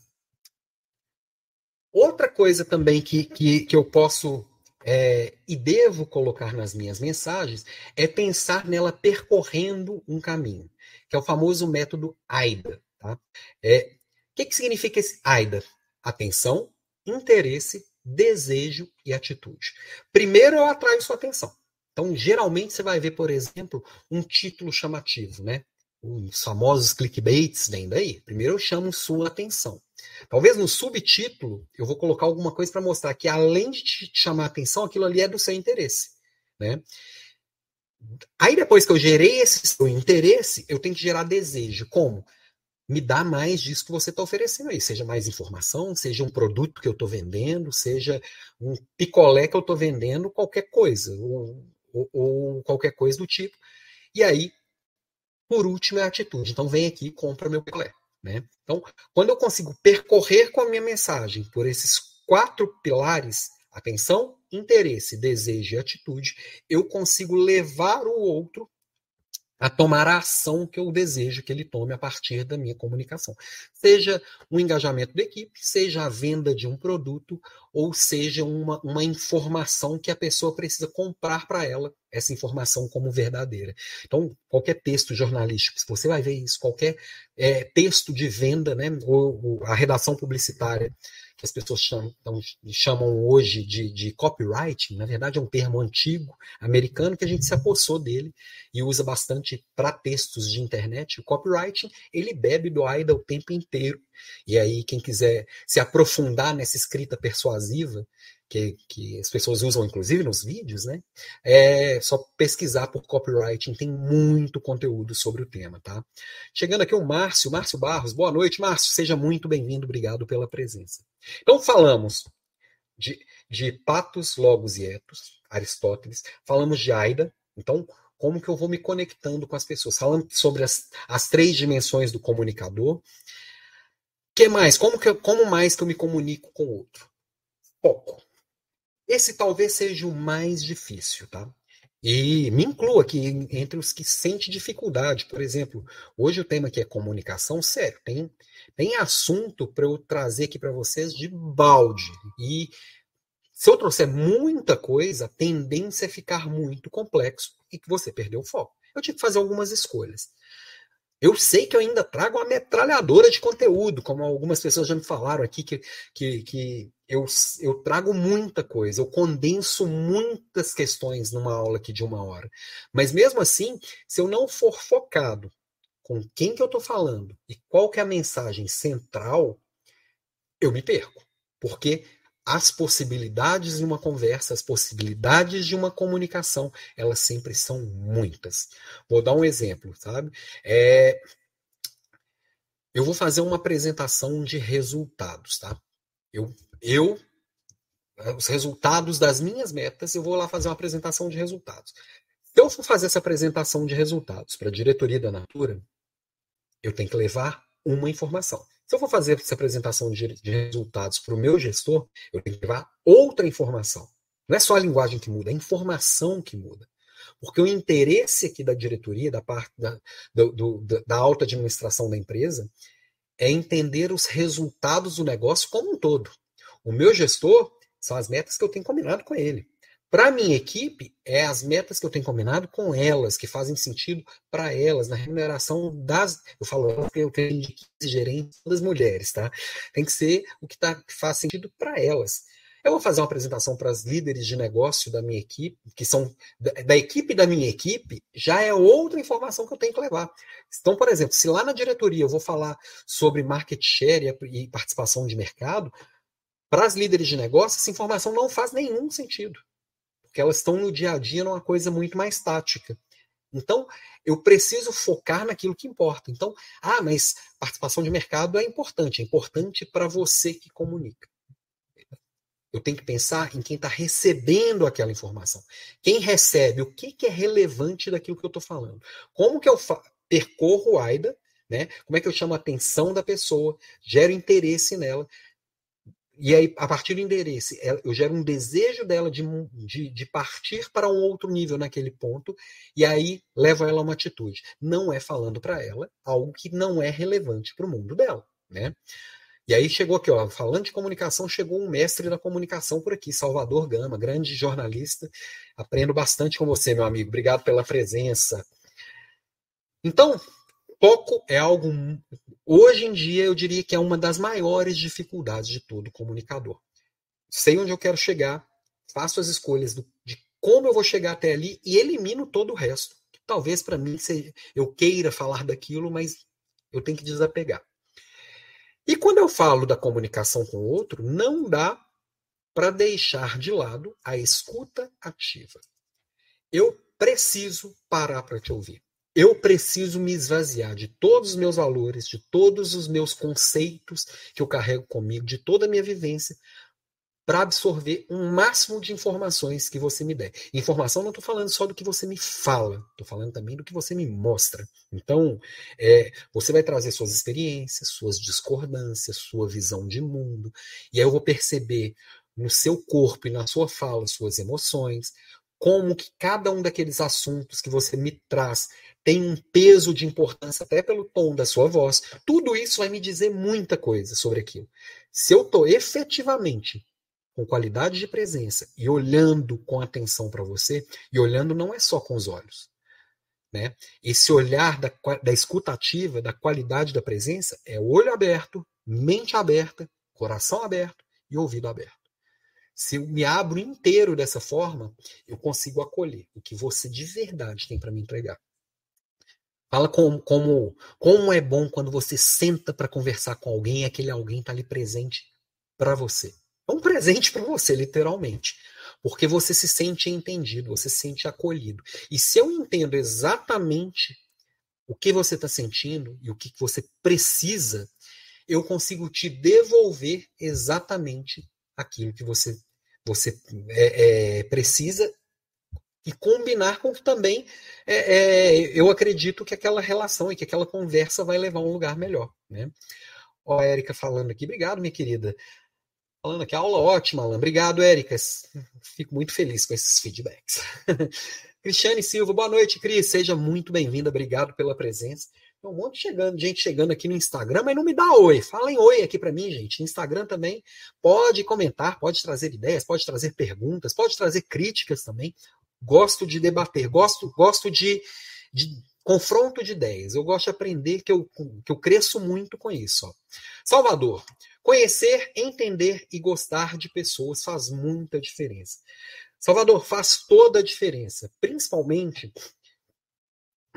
[SPEAKER 1] Outra coisa também que, que, que eu posso é, e devo colocar nas minhas mensagens é pensar nela percorrendo um caminho, que é o famoso método AIDA. Tá? É, o que, que significa esse AIDA? Atenção, interesse, desejo e atitude. Primeiro eu atraio sua atenção. Então, geralmente você vai ver, por exemplo, um título chamativo, né? Os famosos clickbaits vêm daí. Primeiro eu chamo sua atenção. Talvez no subtítulo eu vou colocar alguma coisa para mostrar que além de te chamar a atenção, aquilo ali é do seu interesse, né? Aí depois que eu gerei esse seu interesse, eu tenho que gerar desejo. Como? Me dá mais disso que você está oferecendo aí. Seja mais informação, seja um produto que eu estou vendendo, seja um picolé que eu estou vendendo, qualquer coisa, ou, ou, ou, qualquer coisa do tipo. E aí, por último, é a atitude. Então vem aqui e compra meu picolé. Né? Então, quando eu consigo percorrer com a minha mensagem por esses quatro pilares, atenção, interesse, desejo e atitude, eu consigo levar o outro a tomar a ação que eu desejo que ele tome a partir da minha comunicação. Seja um engajamento da equipe, seja a venda de um produto, ou seja uma, uma informação que a pessoa precisa comprar para ela, essa informação como verdadeira. Então, qualquer texto jornalístico, você vai ver isso, qualquer é, texto de venda, né, ou, ou a redação publicitária, que as pessoas chamam, chamam hoje de, de copywriting, na verdade é um termo antigo, americano, que a gente se apossou dele e usa bastante para textos de internet. O copywriting, ele bebe do AIDA o tempo inteiro. E aí, quem quiser se aprofundar nessa escrita persuasiva, que, que as pessoas usam inclusive nos vídeos, né? É só pesquisar por copywriting, tem muito conteúdo sobre o tema, tá? Chegando aqui o Márcio, Márcio Barros. Boa noite, Márcio. Seja muito bem-vindo, obrigado pela presença. Então, falamos de, de patos, logos e etos, Aristóteles, falamos de Aida, então, como que eu vou me conectando com as pessoas? Falando sobre as, as três dimensões do comunicador. que mais? Como, que, como mais que eu me comunico com o outro? Foco esse talvez seja o mais difícil, tá? E me incluo aqui entre os que sentem dificuldade. Por exemplo, hoje o tema aqui é comunicação, sério, tem, tem assunto para eu trazer aqui para vocês de balde. E se eu trouxer muita coisa, a tendência é ficar muito complexo e que você perdeu o foco. Eu tive que fazer algumas escolhas. Eu sei que eu ainda trago uma metralhadora de conteúdo, como algumas pessoas já me falaram aqui, que, que, que eu, eu trago muita coisa, eu condenso muitas questões numa aula aqui de uma hora. Mas mesmo assim, se eu não for focado com quem que eu estou falando e qual que é a mensagem central, eu me perco. Porque as possibilidades de uma conversa, as possibilidades de uma comunicação, elas sempre são muitas. Vou dar um exemplo, sabe? É, eu vou fazer uma apresentação de resultados, tá? Eu, eu, os resultados das minhas metas, eu vou lá fazer uma apresentação de resultados. Se eu for fazer essa apresentação de resultados para a diretoria da Natura, eu tenho que levar uma informação. Se eu for fazer essa apresentação de, de resultados para o meu gestor, eu tenho que levar outra informação. Não é só a linguagem que muda, é a informação que muda. Porque o interesse aqui da diretoria, da parte da, do, do, da alta administração da empresa, é entender os resultados do negócio como um todo. O meu gestor são as metas que eu tenho combinado com ele. Para a minha equipe, é as metas que eu tenho combinado com elas, que fazem sentido para elas, na remuneração das. Eu falo porque eu tenho de 15 gerentes das mulheres, tá? Tem que ser o que, tá, que faz sentido para elas. Eu vou fazer uma apresentação para as líderes de negócio da minha equipe, que são da, da, equipe da minha equipe, já é outra informação que eu tenho que levar. Então, por exemplo, se lá na diretoria eu vou falar sobre market share e participação de mercado, para as líderes de negócio, essa informação não faz nenhum sentido porque elas estão no dia a dia numa coisa muito mais tática. Então, eu preciso focar naquilo que importa. Então, ah, mas participação de mercado é importante, é importante para você que comunica. Eu tenho que pensar em quem está recebendo aquela informação. Quem recebe, o que, que é relevante daquilo que eu estou falando. Como que eu percorro o AIDA, né? Como é que eu chamo a atenção da pessoa, gero interesse nela, e aí, a partir do endereço, eu gero um desejo dela de, de, de, partir para um outro nível naquele ponto, e aí levo ela a uma atitude. Não é falando para ela algo que não é relevante para o mundo dela, né? E aí chegou aqui, ó, falando de comunicação, chegou um mestre da comunicação por aqui, Salvador Gama, grande jornalista. Aprendo bastante com você, meu amigo. Obrigado pela presença. Então, Foco é algo. Hoje em dia, eu diria que é uma das maiores dificuldades de todo comunicador. Sei onde eu quero chegar, faço as escolhas do, de como eu vou chegar até ali e elimino todo o resto. Talvez para mim seja, eu queira falar daquilo, mas eu tenho que desapegar. E quando eu falo da comunicação com o outro, não dá para deixar de lado a escuta ativa. Eu preciso parar para te ouvir. Eu preciso me esvaziar de todos os meus valores, de todos os meus conceitos que eu carrego comigo, de toda a minha vivência, para absorver um máximo de informações que você me der. Informação não estou falando só do que você me fala, estou falando também do que você me mostra. Então, é, você vai trazer suas experiências, suas discordâncias, sua visão de mundo, e aí eu vou perceber no seu corpo e na sua fala suas emoções, como que cada um daqueles assuntos que você me traz tem um peso de importância até pelo tom da sua voz. Tudo isso vai me dizer muita coisa sobre aquilo. Se eu estou efetivamente com qualidade de presença e olhando com atenção para você, e olhando não é só com os olhos. Né? Esse olhar da, da escuta ativa, da qualidade da presença, é olho aberto, mente aberta, coração aberto e ouvido aberto. Se eu me abro inteiro dessa forma, eu consigo acolher o que você de verdade tem para me entregar. Fala como, como, como é bom quando você senta para conversar com alguém e aquele alguém está ali presente para você. É um presente para você, literalmente. Porque você se sente entendido, você se sente acolhido. E se eu entendo exatamente o que você está sentindo e o que você precisa, eu consigo te devolver exatamente aquilo que você você é, é, precisa e combinar com também é, é, eu acredito que aquela relação e que aquela conversa vai levar a um lugar melhor. Né? Ó, a Érica falando aqui, obrigado, minha querida. Falando aqui, aula ótima, Alan. Obrigado, Érica. Fico muito feliz com esses feedbacks. Cristiane Silva, boa noite, Cris. Seja muito bem-vinda, obrigado pela presença. Tem um monte chegando, gente chegando aqui no Instagram, mas não me dá oi. Falem oi aqui para mim, gente. Instagram também pode comentar, pode trazer ideias, pode trazer perguntas, pode trazer críticas também. Gosto de debater, gosto, gosto de, de confronto de ideias. Eu gosto de aprender que eu, que eu cresço muito com isso. Ó. Salvador, conhecer, entender e gostar de pessoas faz muita diferença. Salvador, faz toda a diferença, principalmente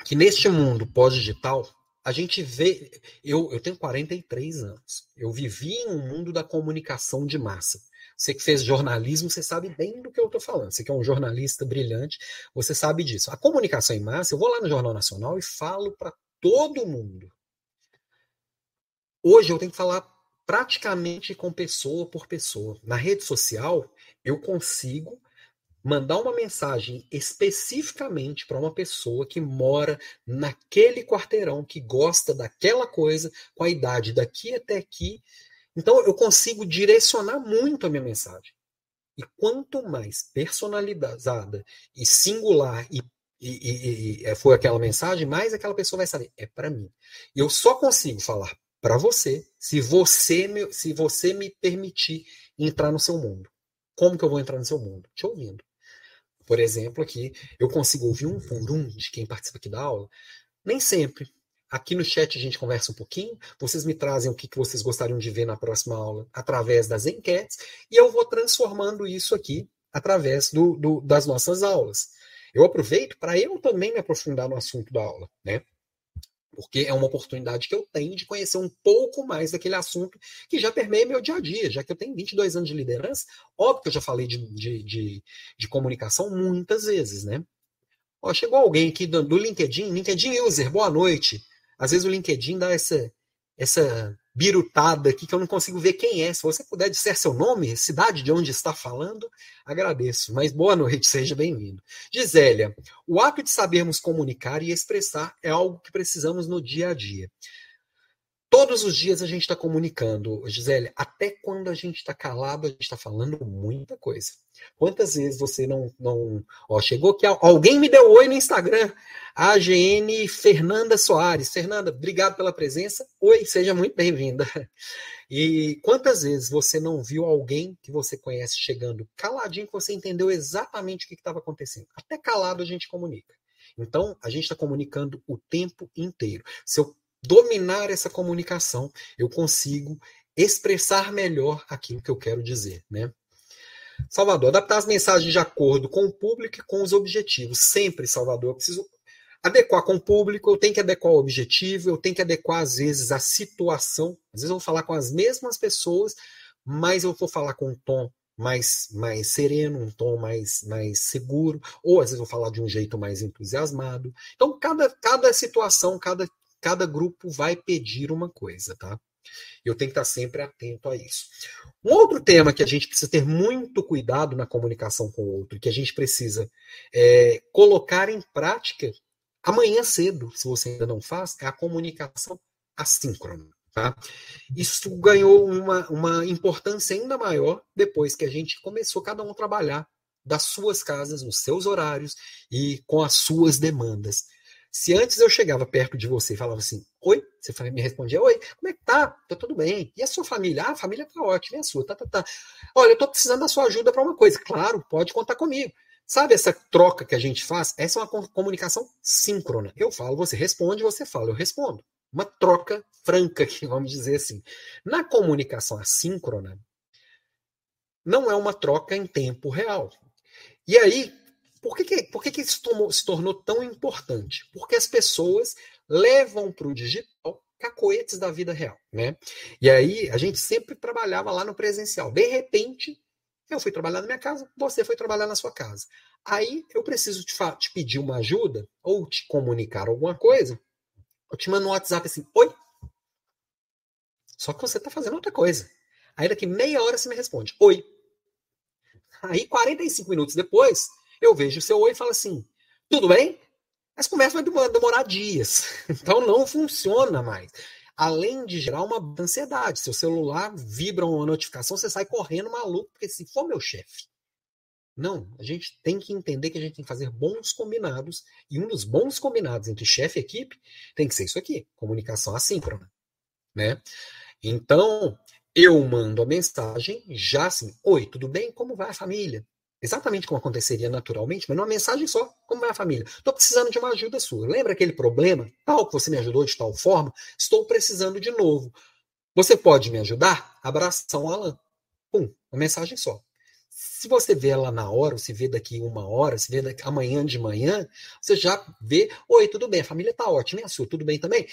[SPEAKER 1] que neste mundo pós-digital, a gente vê. Eu, eu tenho 43 anos. Eu vivi em um mundo da comunicação de massa. Você que fez jornalismo, você sabe bem do que eu estou falando. Você que é um jornalista brilhante, você sabe disso. A comunicação em massa, eu vou lá no Jornal Nacional e falo para todo mundo. Hoje eu tenho que falar praticamente com pessoa por pessoa. Na rede social, eu consigo mandar uma mensagem especificamente para uma pessoa que mora naquele quarteirão, que gosta daquela coisa, com a idade daqui até aqui. Então eu consigo direcionar muito a minha mensagem. E quanto mais personalizada e singular e, e, e, e é, foi aquela mensagem, mais aquela pessoa vai saber, é para mim. Eu só consigo falar para você se você me, se você me permitir entrar no seu mundo. Como que eu vou entrar no seu mundo? Te ouvindo. Por exemplo, aqui eu consigo ouvir um por um de quem participa aqui da aula? Nem sempre. Aqui no chat a gente conversa um pouquinho, vocês me trazem o que vocês gostariam de ver na próxima aula através das enquetes, e eu vou transformando isso aqui através do, do das nossas aulas. Eu aproveito para eu também me aprofundar no assunto da aula, né? Porque é uma oportunidade que eu tenho de conhecer um pouco mais daquele assunto que já permeia meu dia a dia, já que eu tenho 22 anos de liderança, óbvio que eu já falei de, de, de, de comunicação muitas vezes, né? Ó, chegou alguém aqui do, do, LinkedIn, LinkedIn User, boa noite. Às vezes o LinkedIn dá essa, essa birutada aqui que eu não consigo ver quem é. Se você puder disser seu nome, cidade de onde está falando, agradeço. Mas boa noite, seja bem-vindo. Gisélia, o ato de sabermos comunicar e expressar é algo que precisamos no dia a dia. Todos os dias a gente está comunicando, Gisele, até quando a gente está calado, a gente está falando muita coisa. Quantas vezes você não. não ó, chegou que alguém me deu oi no Instagram, AGN Fernanda Soares. Fernanda, obrigado pela presença. Oi, seja muito bem-vinda. E quantas vezes você não viu alguém que você conhece chegando caladinho, que você entendeu exatamente o que estava acontecendo? Até calado a gente comunica. Então, a gente está comunicando o tempo inteiro. Se eu dominar essa comunicação, eu consigo expressar melhor aquilo que eu quero dizer, né? Salvador, adaptar as mensagens de acordo com o público e com os objetivos. Sempre, Salvador, eu preciso adequar com o público, eu tenho que adequar o objetivo, eu tenho que adequar, às vezes, a situação. Às vezes eu vou falar com as mesmas pessoas, mas eu vou falar com um tom mais, mais sereno, um tom mais, mais seguro, ou às vezes eu vou falar de um jeito mais entusiasmado. Então, cada, cada situação, cada cada grupo vai pedir uma coisa, tá? Eu tenho que estar sempre atento a isso. Um outro tema que a gente precisa ter muito cuidado na comunicação com o outro, que a gente precisa é, colocar em prática amanhã cedo, se você ainda não faz, é a comunicação assíncrona. Tá? Isso ganhou uma, uma importância ainda maior depois que a gente começou cada um a trabalhar das suas casas, nos seus horários e com as suas demandas. Se antes eu chegava perto de você e falava assim, oi, você me respondia, oi, como é que tá? Tá tudo bem. E a sua família? Ah, a família tá ótima, e a sua? Tá, tá, tá. Olha, eu tô precisando da sua ajuda para uma coisa. Claro, pode contar comigo. Sabe essa troca que a gente faz? Essa é uma comunicação síncrona. Eu falo, você responde, você fala, eu respondo. Uma troca franca, vamos dizer assim. Na comunicação assíncrona, não é uma troca em tempo real. E aí, por que, que, por que, que isso tomou, se tornou tão importante? Porque as pessoas levam para o digital cacoetes da vida real, né? E aí a gente sempre trabalhava lá no presencial. De repente, eu fui trabalhar na minha casa, você foi trabalhar na sua casa. Aí eu preciso te, te pedir uma ajuda ou te comunicar alguma coisa. Eu te mando um WhatsApp assim, oi. Só que você está fazendo outra coisa. Aí daqui meia hora você me responde, oi. Aí 45 minutos depois, eu vejo o seu oi e falo assim: tudo bem? Essa conversa vai demorar dias. Então não funciona mais. Além de gerar uma ansiedade. Seu celular vibra uma notificação, você sai correndo maluco, porque se for meu chefe. Não, a gente tem que entender que a gente tem que fazer bons combinados, e um dos bons combinados entre chefe e equipe tem que ser isso aqui: comunicação assíncrona. Né? Então, eu mando a mensagem já assim: Oi, tudo bem? Como vai a família? Exatamente como aconteceria naturalmente, mas numa mensagem só, como vai a família? Estou precisando de uma ajuda sua. Lembra aquele problema? Tal que você me ajudou de tal forma? Estou precisando de novo. Você pode me ajudar? Abração, Alan. Pum, uma mensagem só. Se você vê ela na hora, ou se vê daqui uma hora, se vê daqui, amanhã de manhã, você já vê, oi, tudo bem, a família está ótima, e a sua, tudo bem também?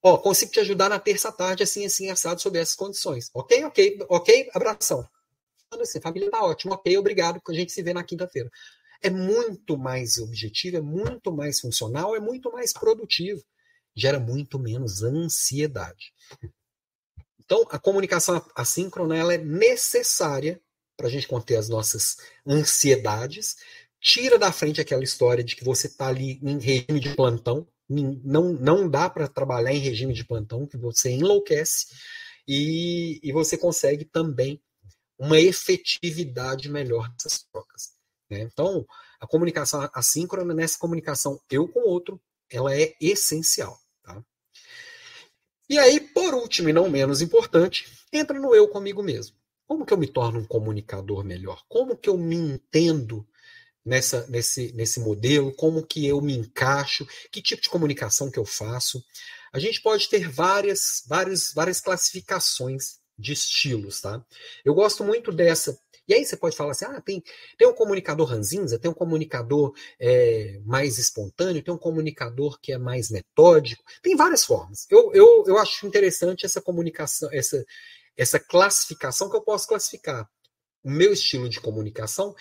[SPEAKER 1] Ó, consigo te ajudar na terça tarde, assim, assim, assado, sob essas condições. Ok, ok, ok, abração assim, família tá ótimo, ok, obrigado, a gente se vê na quinta-feira. É muito mais objetivo, é muito mais funcional, é muito mais produtivo. Gera muito menos ansiedade. Então, a comunicação assíncrona ela é necessária para a gente conter as nossas ansiedades. Tira da frente aquela história de que você está ali em regime de plantão. Não, não dá para trabalhar em regime de plantão, que você enlouquece. E, e você consegue também uma efetividade melhor dessas trocas. Né? Então, a comunicação assíncrona, nessa comunicação eu com o outro, ela é essencial. Tá? E aí, por último e não menos importante, entra no eu comigo mesmo. Como que eu me torno um comunicador melhor? Como que eu me entendo nessa, nesse, nesse modelo? Como que eu me encaixo? Que tipo de comunicação que eu faço? A gente pode ter várias, várias, várias classificações de estilos, tá? Eu gosto muito dessa. E aí você pode falar assim, ah, tem, tem um comunicador ranzinza, tem um comunicador é, mais espontâneo, tem um comunicador que é mais metódico, tem várias formas. Eu, eu, eu acho interessante essa comunicação, essa, essa classificação que eu posso classificar o meu estilo de comunicação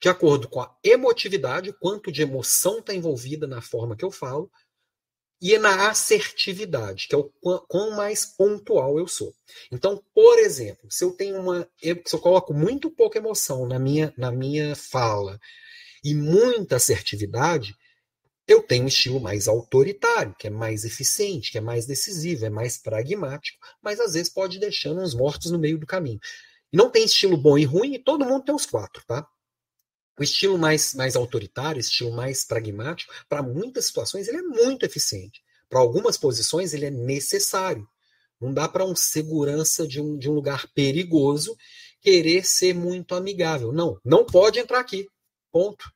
[SPEAKER 1] de acordo com a emotividade, quanto de emoção está envolvida na forma que eu falo, e na assertividade, que é o quão mais pontual eu sou. Então, por exemplo, se eu tenho uma. Se eu coloco muito pouca emoção na minha, na minha fala e muita assertividade, eu tenho um estilo mais autoritário, que é mais eficiente, que é mais decisivo, é mais pragmático, mas às vezes pode deixando uns mortos no meio do caminho. Não tem estilo bom e ruim, e todo mundo tem os quatro, tá? O estilo mais, mais autoritário, estilo mais pragmático, para muitas situações ele é muito eficiente. Para algumas posições ele é necessário. Não dá para um segurança de um, de um lugar perigoso querer ser muito amigável. Não, não pode entrar aqui. Ponto.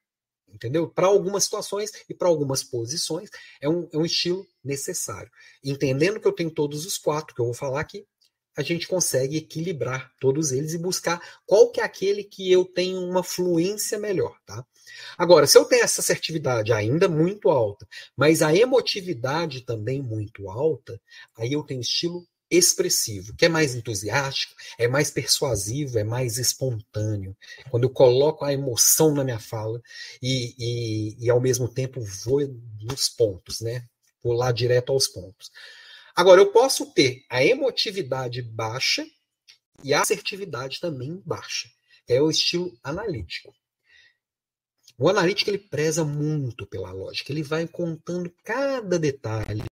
[SPEAKER 1] Entendeu? Para algumas situações e para algumas posições é um, é um estilo necessário. Entendendo que eu tenho todos os quatro que eu vou falar aqui, a gente consegue equilibrar todos eles e buscar qual que é aquele que eu tenho uma fluência melhor, tá? Agora, se eu tenho essa assertividade ainda muito alta, mas a emotividade também muito alta, aí eu tenho estilo expressivo, que é mais entusiástico, é mais persuasivo, é mais espontâneo. Quando eu coloco a emoção na minha fala e, e, e ao mesmo tempo vou nos pontos, né? Vou lá direto aos pontos. Agora, eu posso ter a emotividade baixa e a assertividade também baixa. É o estilo analítico. O analítico ele preza muito pela lógica, ele vai contando cada detalhe,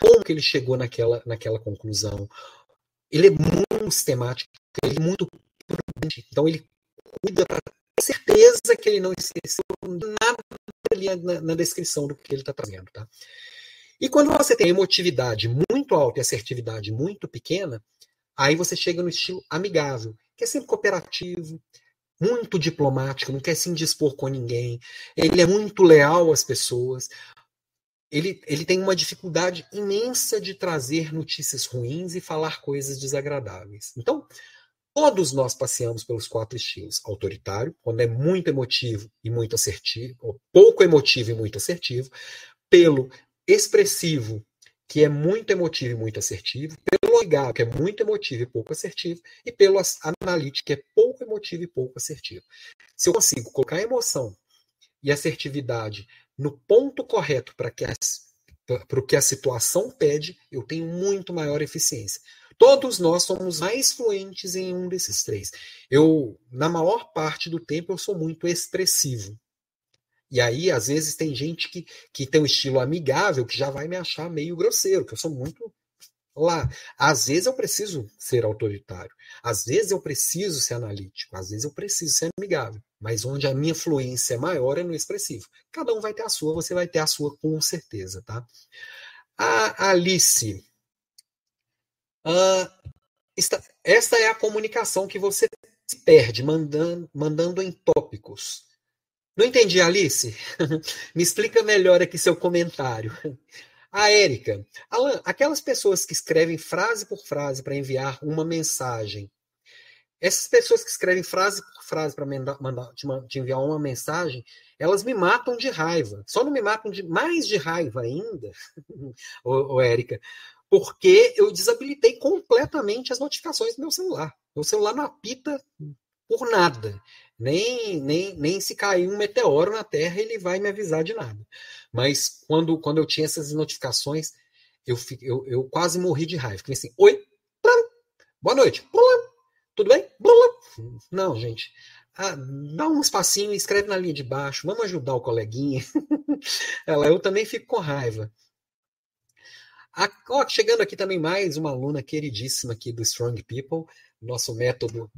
[SPEAKER 1] como que ele chegou naquela, naquela conclusão. Ele é muito sistemático, ele é muito prudente, então ele cuida para ter certeza que ele não esqueceu nada ali na, na descrição do que ele está trazendo. Tá? E quando você tem emotividade muito alta e assertividade muito pequena, aí você chega no estilo amigável, que é sempre cooperativo, muito diplomático, não quer se indispor com ninguém, ele é muito leal às pessoas. Ele, ele tem uma dificuldade imensa de trazer notícias ruins e falar coisas desagradáveis. Então, todos nós passeamos pelos quatro estilos: autoritário, quando é muito emotivo e muito assertivo, ou pouco emotivo e muito assertivo, pelo expressivo, que é muito emotivo e muito assertivo, pelo ligado, que é muito emotivo e pouco assertivo, e pelo analítico, que é pouco emotivo e pouco assertivo. Se eu consigo colocar emoção e assertividade no ponto correto para que para o que a situação pede, eu tenho muito maior eficiência. Todos nós somos mais fluentes em um desses três. Eu, na maior parte do tempo, eu sou muito expressivo. E aí, às vezes, tem gente que, que tem um estilo amigável que já vai me achar meio grosseiro, que eu sou muito lá. Às vezes eu preciso ser autoritário, às vezes eu preciso ser analítico, às vezes eu preciso ser amigável. Mas onde a minha fluência é maior é no expressivo. Cada um vai ter a sua, você vai ter a sua com certeza, tá? A Alice. Uh, esta, esta é a comunicação que você perde mandando, mandando em tópicos. Não entendi, Alice? Me explica melhor aqui seu comentário. A Érica. Alan, aquelas pessoas que escrevem frase por frase para enviar uma mensagem. Essas pessoas que escrevem frase por frase para te, enviar uma mensagem, elas me matam de raiva. Só não me matam de mais de raiva ainda, ô, ô Érica, porque eu desabilitei completamente as notificações do meu celular. Meu celular não apita por nada. Nem, nem, nem se cair um meteoro na Terra ele vai me avisar de nada. Mas quando, quando eu tinha essas notificações, eu, eu, eu quase morri de raiva. Fiquei assim, oi, boa noite, tudo bem? Não, gente. Ah, dá um espacinho escreve na linha de baixo. Vamos ajudar o coleguinha. Ela, eu também fico com raiva. A, ó, chegando aqui também mais uma aluna queridíssima aqui do Strong People, nosso método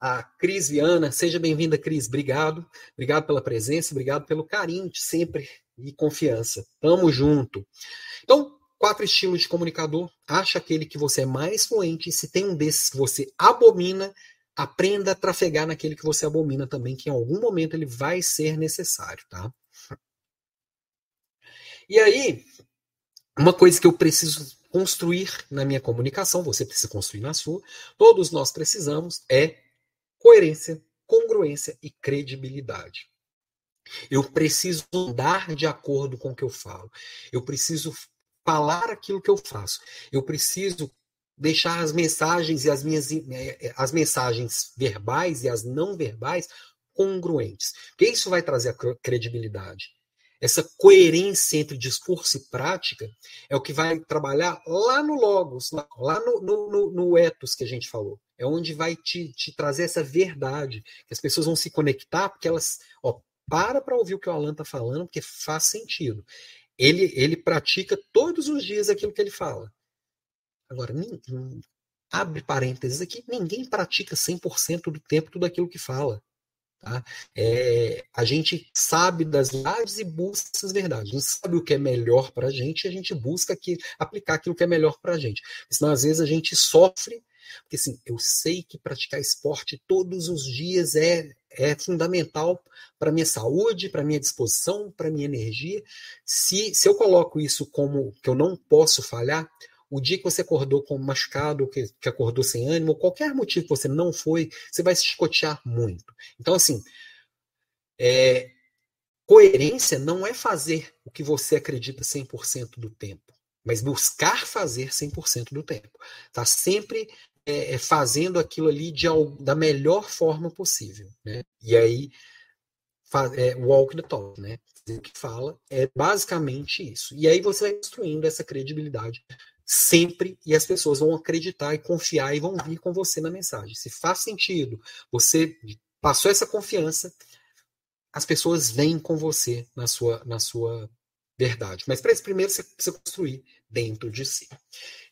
[SPEAKER 1] a Cris Viana. Seja bem-vinda, Cris. Obrigado. Obrigado pela presença, obrigado pelo carinho de sempre e confiança. Tamo junto. Então, quatro estilos de comunicador. Acha aquele que você é mais fluente. Se tem um desses que você abomina, aprenda a trafegar naquele que você abomina também, que em algum momento ele vai ser necessário, tá? E aí, uma coisa que eu preciso construir na minha comunicação, você precisa construir na sua, todos nós precisamos, é coerência, congruência e credibilidade. Eu preciso andar de acordo com o que eu falo. Eu preciso falar aquilo que eu faço. Eu preciso deixar as mensagens e as minhas eh, eh, as mensagens verbais e as não verbais congruentes. Porque isso vai trazer a credibilidade. essa coerência entre discurso e prática é o que vai trabalhar lá no Logos, lá, no, no, no, no, ethos que a gente falou. É onde vai te, te, trazer essa verdade, que as pessoas vão se conectar, porque elas, ó, para para ouvir o que o Alan está falando, porque faz sentido. Ele, ele pratica todos os dias aquilo que ele fala. Agora, abre parênteses aqui, ninguém pratica 100% do tempo tudo aquilo que fala. Tá? É, a gente sabe das verdades e busca essas verdades. A gente sabe o que é melhor para a gente e a gente busca aqui, aplicar aquilo que é melhor para a gente. Senão, às vezes, a gente sofre, porque assim, eu sei que praticar esporte todos os dias é, é fundamental para minha saúde, para minha disposição, para minha energia. Se, se eu coloco isso como que eu não posso falhar, o dia que você acordou com machucado, que, que acordou sem ânimo, qualquer motivo que você não foi, você vai se escotear muito. Então, assim, é, coerência não é fazer o que você acredita 100% do tempo, mas buscar fazer 100% do tempo. Tá sempre é, é, fazendo aquilo ali de, da melhor forma possível. Né? E aí, é, walk the talk, né? O que fala é basicamente isso. E aí você vai construindo essa credibilidade sempre e as pessoas vão acreditar e confiar e vão vir com você na mensagem. Se faz sentido, você passou essa confiança, as pessoas vêm com você na sua, na sua verdade. Mas para isso, primeiro você precisa construir dentro de si.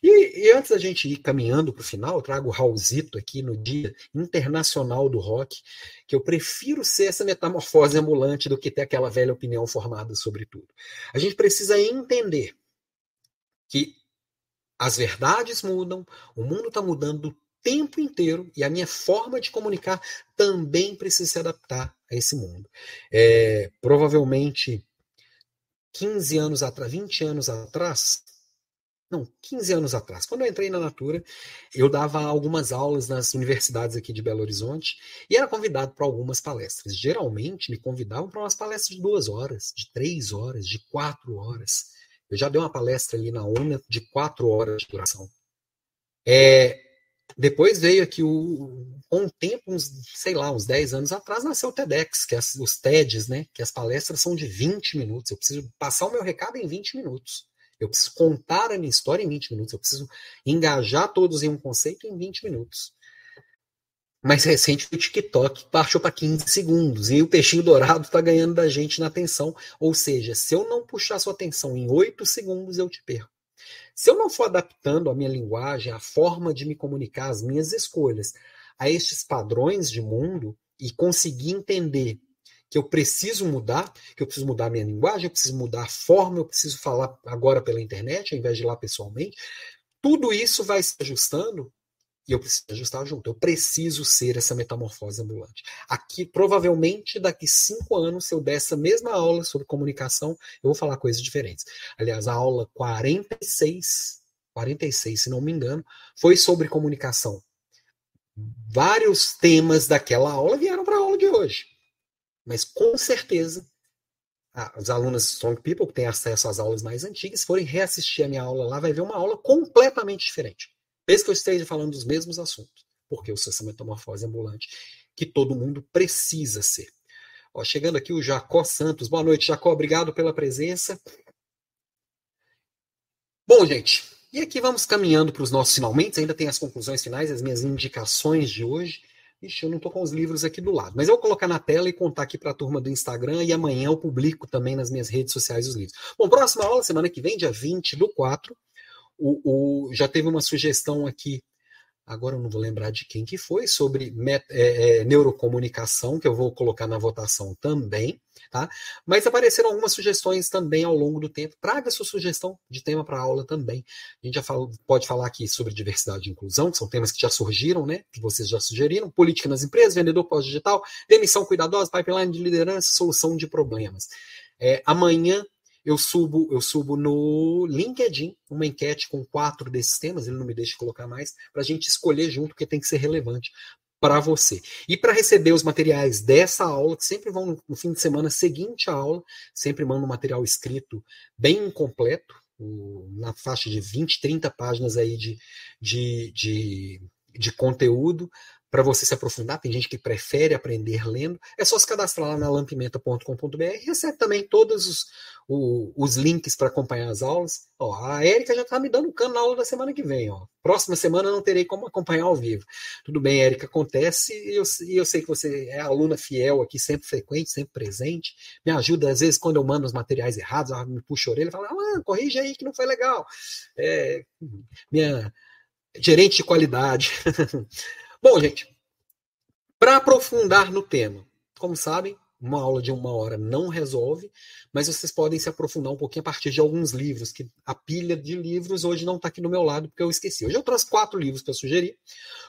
[SPEAKER 1] E, e antes da gente ir caminhando para o final, eu trago o Raulzito aqui no Dia Internacional do Rock, que eu prefiro ser essa metamorfose ambulante do que ter aquela velha opinião formada sobre tudo. A gente precisa entender que as verdades mudam, o mundo está mudando o tempo inteiro e a minha forma de comunicar também precisa se adaptar a esse mundo. É, provavelmente 15 anos atrás, 20 anos atrás, não, 15 anos atrás, quando eu entrei na Natura, eu dava algumas aulas nas universidades aqui de Belo Horizonte e era convidado para algumas palestras. Geralmente me convidavam para umas palestras de duas horas, de três horas, de quatro horas. Eu já dei uma palestra ali na UNA de quatro horas de duração. É, depois veio aqui o, com o tempo, uns, sei lá, uns 10 anos atrás, nasceu o TEDx, que é os TEDs, né? Que as palestras são de 20 minutos. Eu preciso passar o meu recado em 20 minutos. Eu preciso contar a minha história em 20 minutos. Eu preciso engajar todos em um conceito em 20 minutos mais recente o TikTok baixou para 15 segundos e o peixinho dourado está ganhando da gente na atenção. Ou seja, se eu não puxar sua atenção em 8 segundos, eu te perco. Se eu não for adaptando a minha linguagem, a forma de me comunicar, as minhas escolhas a estes padrões de mundo e conseguir entender que eu preciso mudar, que eu preciso mudar a minha linguagem, eu preciso mudar a forma, eu preciso falar agora pela internet, ao invés de ir lá pessoalmente, tudo isso vai se ajustando e eu preciso ajustar junto. Eu preciso ser essa metamorfose ambulante. Aqui, provavelmente, daqui cinco anos, se eu der essa mesma aula sobre comunicação, eu vou falar coisas diferentes. Aliás, a aula 46, 46, se não me engano, foi sobre comunicação. Vários temas daquela aula vieram para a aula de hoje. Mas com certeza as alunas Strong People, que têm acesso às aulas mais antigas, forem reassistir a minha aula lá, vai ver uma aula completamente diferente. Mesmo que eu esteja falando dos mesmos assuntos, porque eu sou essa metamorfose ambulante que todo mundo precisa ser. Ó, chegando aqui o Jacó Santos. Boa noite, Jacó. Obrigado pela presença. Bom, gente, e aqui vamos caminhando para os nossos finalmente. Ainda tem as conclusões finais, as minhas indicações de hoje. Ixi, eu não estou com os livros aqui do lado. Mas eu vou colocar na tela e contar aqui para a turma do Instagram e amanhã eu publico também nas minhas redes sociais os livros. Bom, próxima aula, semana que vem, dia 20 do 4, o, o, já teve uma sugestão aqui, agora eu não vou lembrar de quem que foi, sobre é, é, neurocomunicação, que eu vou colocar na votação também, tá? Mas apareceram algumas sugestões também ao longo do tempo. Traga sua sugestão de tema para aula também. A gente já fala, pode falar aqui sobre diversidade e inclusão, que são temas que já surgiram, né? Que vocês já sugeriram. Política nas empresas, vendedor pós-digital, demissão cuidadosa, pipeline de liderança, solução de problemas. É, amanhã eu subo, eu subo no LinkedIn uma enquete com quatro desses temas, ele não me deixa colocar mais, para a gente escolher junto, porque tem que ser relevante para você. E para receber os materiais dessa aula, que sempre vão no fim de semana seguinte à aula, sempre mando um material escrito bem completo, na faixa de 20, 30 páginas aí de, de, de, de conteúdo, para você se aprofundar. Tem gente que prefere aprender lendo. É só se cadastrar lá na lampimenta.com.br. Recebe também todos os, o, os links para acompanhar as aulas. Ó, a Érica já está me dando cano na aula da semana que vem. Ó. Próxima semana não terei como acompanhar ao vivo. Tudo bem, Érica, acontece. E eu, eu sei que você é aluna fiel aqui, sempre frequente, sempre presente. Me ajuda, às vezes, quando eu mando os materiais errados, ela me puxa a orelha e fala: ah, corrige aí que não foi legal. É, minha gerente de qualidade. Bom, gente, para aprofundar no tema, como sabem, uma aula de uma hora não resolve, mas vocês podem se aprofundar um pouquinho a partir de alguns livros, que a pilha de livros hoje não está aqui do meu lado, porque eu esqueci. Hoje eu trouxe quatro livros para sugerir.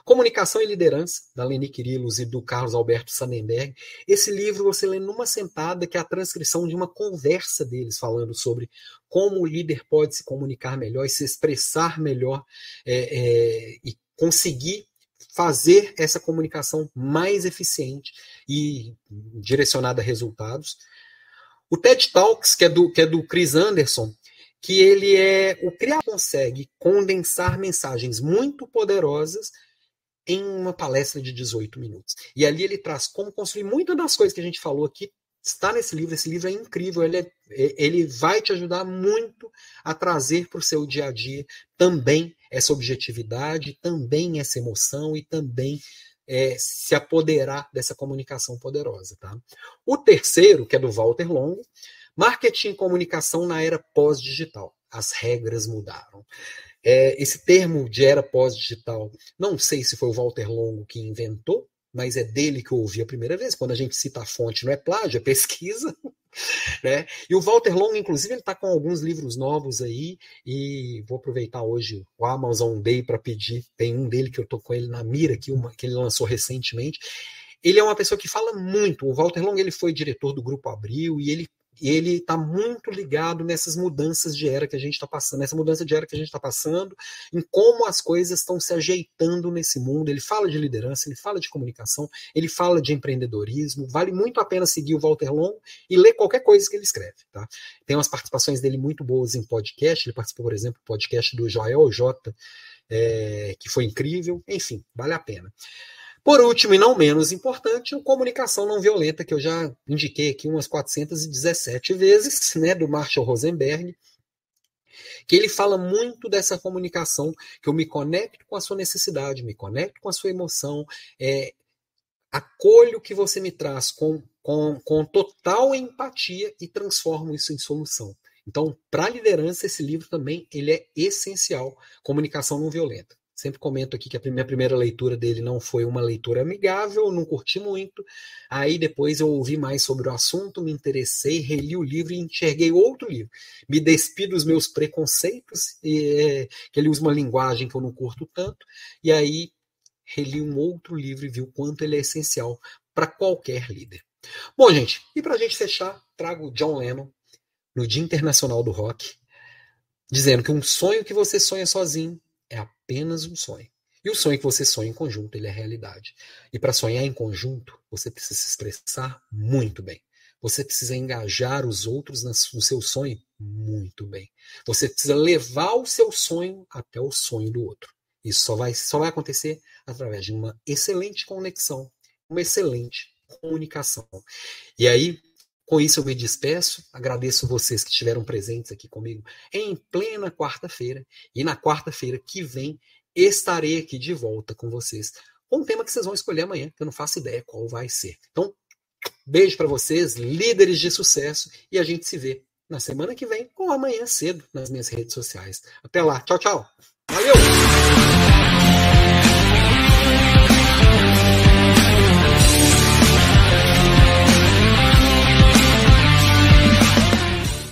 [SPEAKER 1] Comunicação e Liderança, da Leni Quirilos e do Carlos Alberto Sannenberg. Esse livro você lê numa sentada, que é a transcrição de uma conversa deles, falando sobre como o líder pode se comunicar melhor e se expressar melhor é, é, e conseguir fazer essa comunicação mais eficiente e direcionada a resultados. O TED Talks, que é do, que é do Chris Anderson, que ele é o criador consegue condensar mensagens muito poderosas em uma palestra de 18 minutos. E ali ele traz como construir muitas das coisas que a gente falou aqui está nesse livro. Esse livro é incrível. Ele, é, ele vai te ajudar muito a trazer para o seu dia a dia também essa objetividade, também essa emoção e também é, se apoderar dessa comunicação poderosa. Tá? O terceiro, que é do Walter Longo, Marketing e Comunicação na Era Pós-Digital. As regras mudaram. É, esse termo de era pós-digital, não sei se foi o Walter Longo que inventou, mas é dele que eu ouvi a primeira vez. Quando a gente cita a fonte, não é plágio, é pesquisa. Né? E o Walter Long, inclusive, ele está com alguns livros novos aí, e vou aproveitar hoje o Amazon Day para pedir. Tem um dele que eu estou com ele na mira, aqui, uma, que ele lançou recentemente. Ele é uma pessoa que fala muito. O Walter Long ele foi diretor do Grupo Abril e ele ele está muito ligado nessas mudanças de era que a gente está passando, nessa mudança de era que a gente está passando, em como as coisas estão se ajeitando nesse mundo. Ele fala de liderança, ele fala de comunicação, ele fala de empreendedorismo. Vale muito a pena seguir o Walter Long e ler qualquer coisa que ele escreve. Tá? Tem umas participações dele muito boas em podcast. Ele participou, por exemplo, do podcast do Joel J, é, que foi incrível. Enfim, vale a pena. Por último, e não menos importante, a comunicação não violenta, que eu já indiquei aqui umas 417 vezes, né, do Marshall Rosenberg, que ele fala muito dessa comunicação, que eu me conecto com a sua necessidade, me conecto com a sua emoção, é, acolho o que você me traz com, com, com total empatia e transformo isso em solução. Então, para a liderança, esse livro também ele é essencial, comunicação não violenta. Sempre comento aqui que a minha primeira leitura dele não foi uma leitura amigável, não curti muito. Aí depois eu ouvi mais sobre o assunto, me interessei, reli o livro e enxerguei outro livro. Me despi dos meus preconceitos, e, é, que ele usa uma linguagem que eu não curto tanto, e aí reli um outro livro e vi o quanto ele é essencial para qualquer líder. Bom, gente, e para a gente fechar, trago John Lennon no Dia Internacional do Rock, dizendo que um sonho que você sonha sozinho é apenas um sonho. E o sonho que você sonha em conjunto, ele é realidade. E para sonhar em conjunto, você precisa se expressar muito bem. Você precisa engajar os outros no seu sonho muito bem. Você precisa levar o seu sonho até o sonho do outro. Isso só vai, só vai acontecer através de uma excelente conexão, uma excelente comunicação. E aí, com isso eu me despeço, agradeço vocês que estiveram presentes aqui comigo em plena quarta-feira. E na quarta-feira que vem estarei aqui de volta com vocês com um tema que vocês vão escolher amanhã, que eu não faço ideia qual vai ser. Então, beijo para vocês, líderes de sucesso, e a gente se vê na semana que vem ou amanhã cedo nas minhas redes sociais. Até lá, tchau, tchau!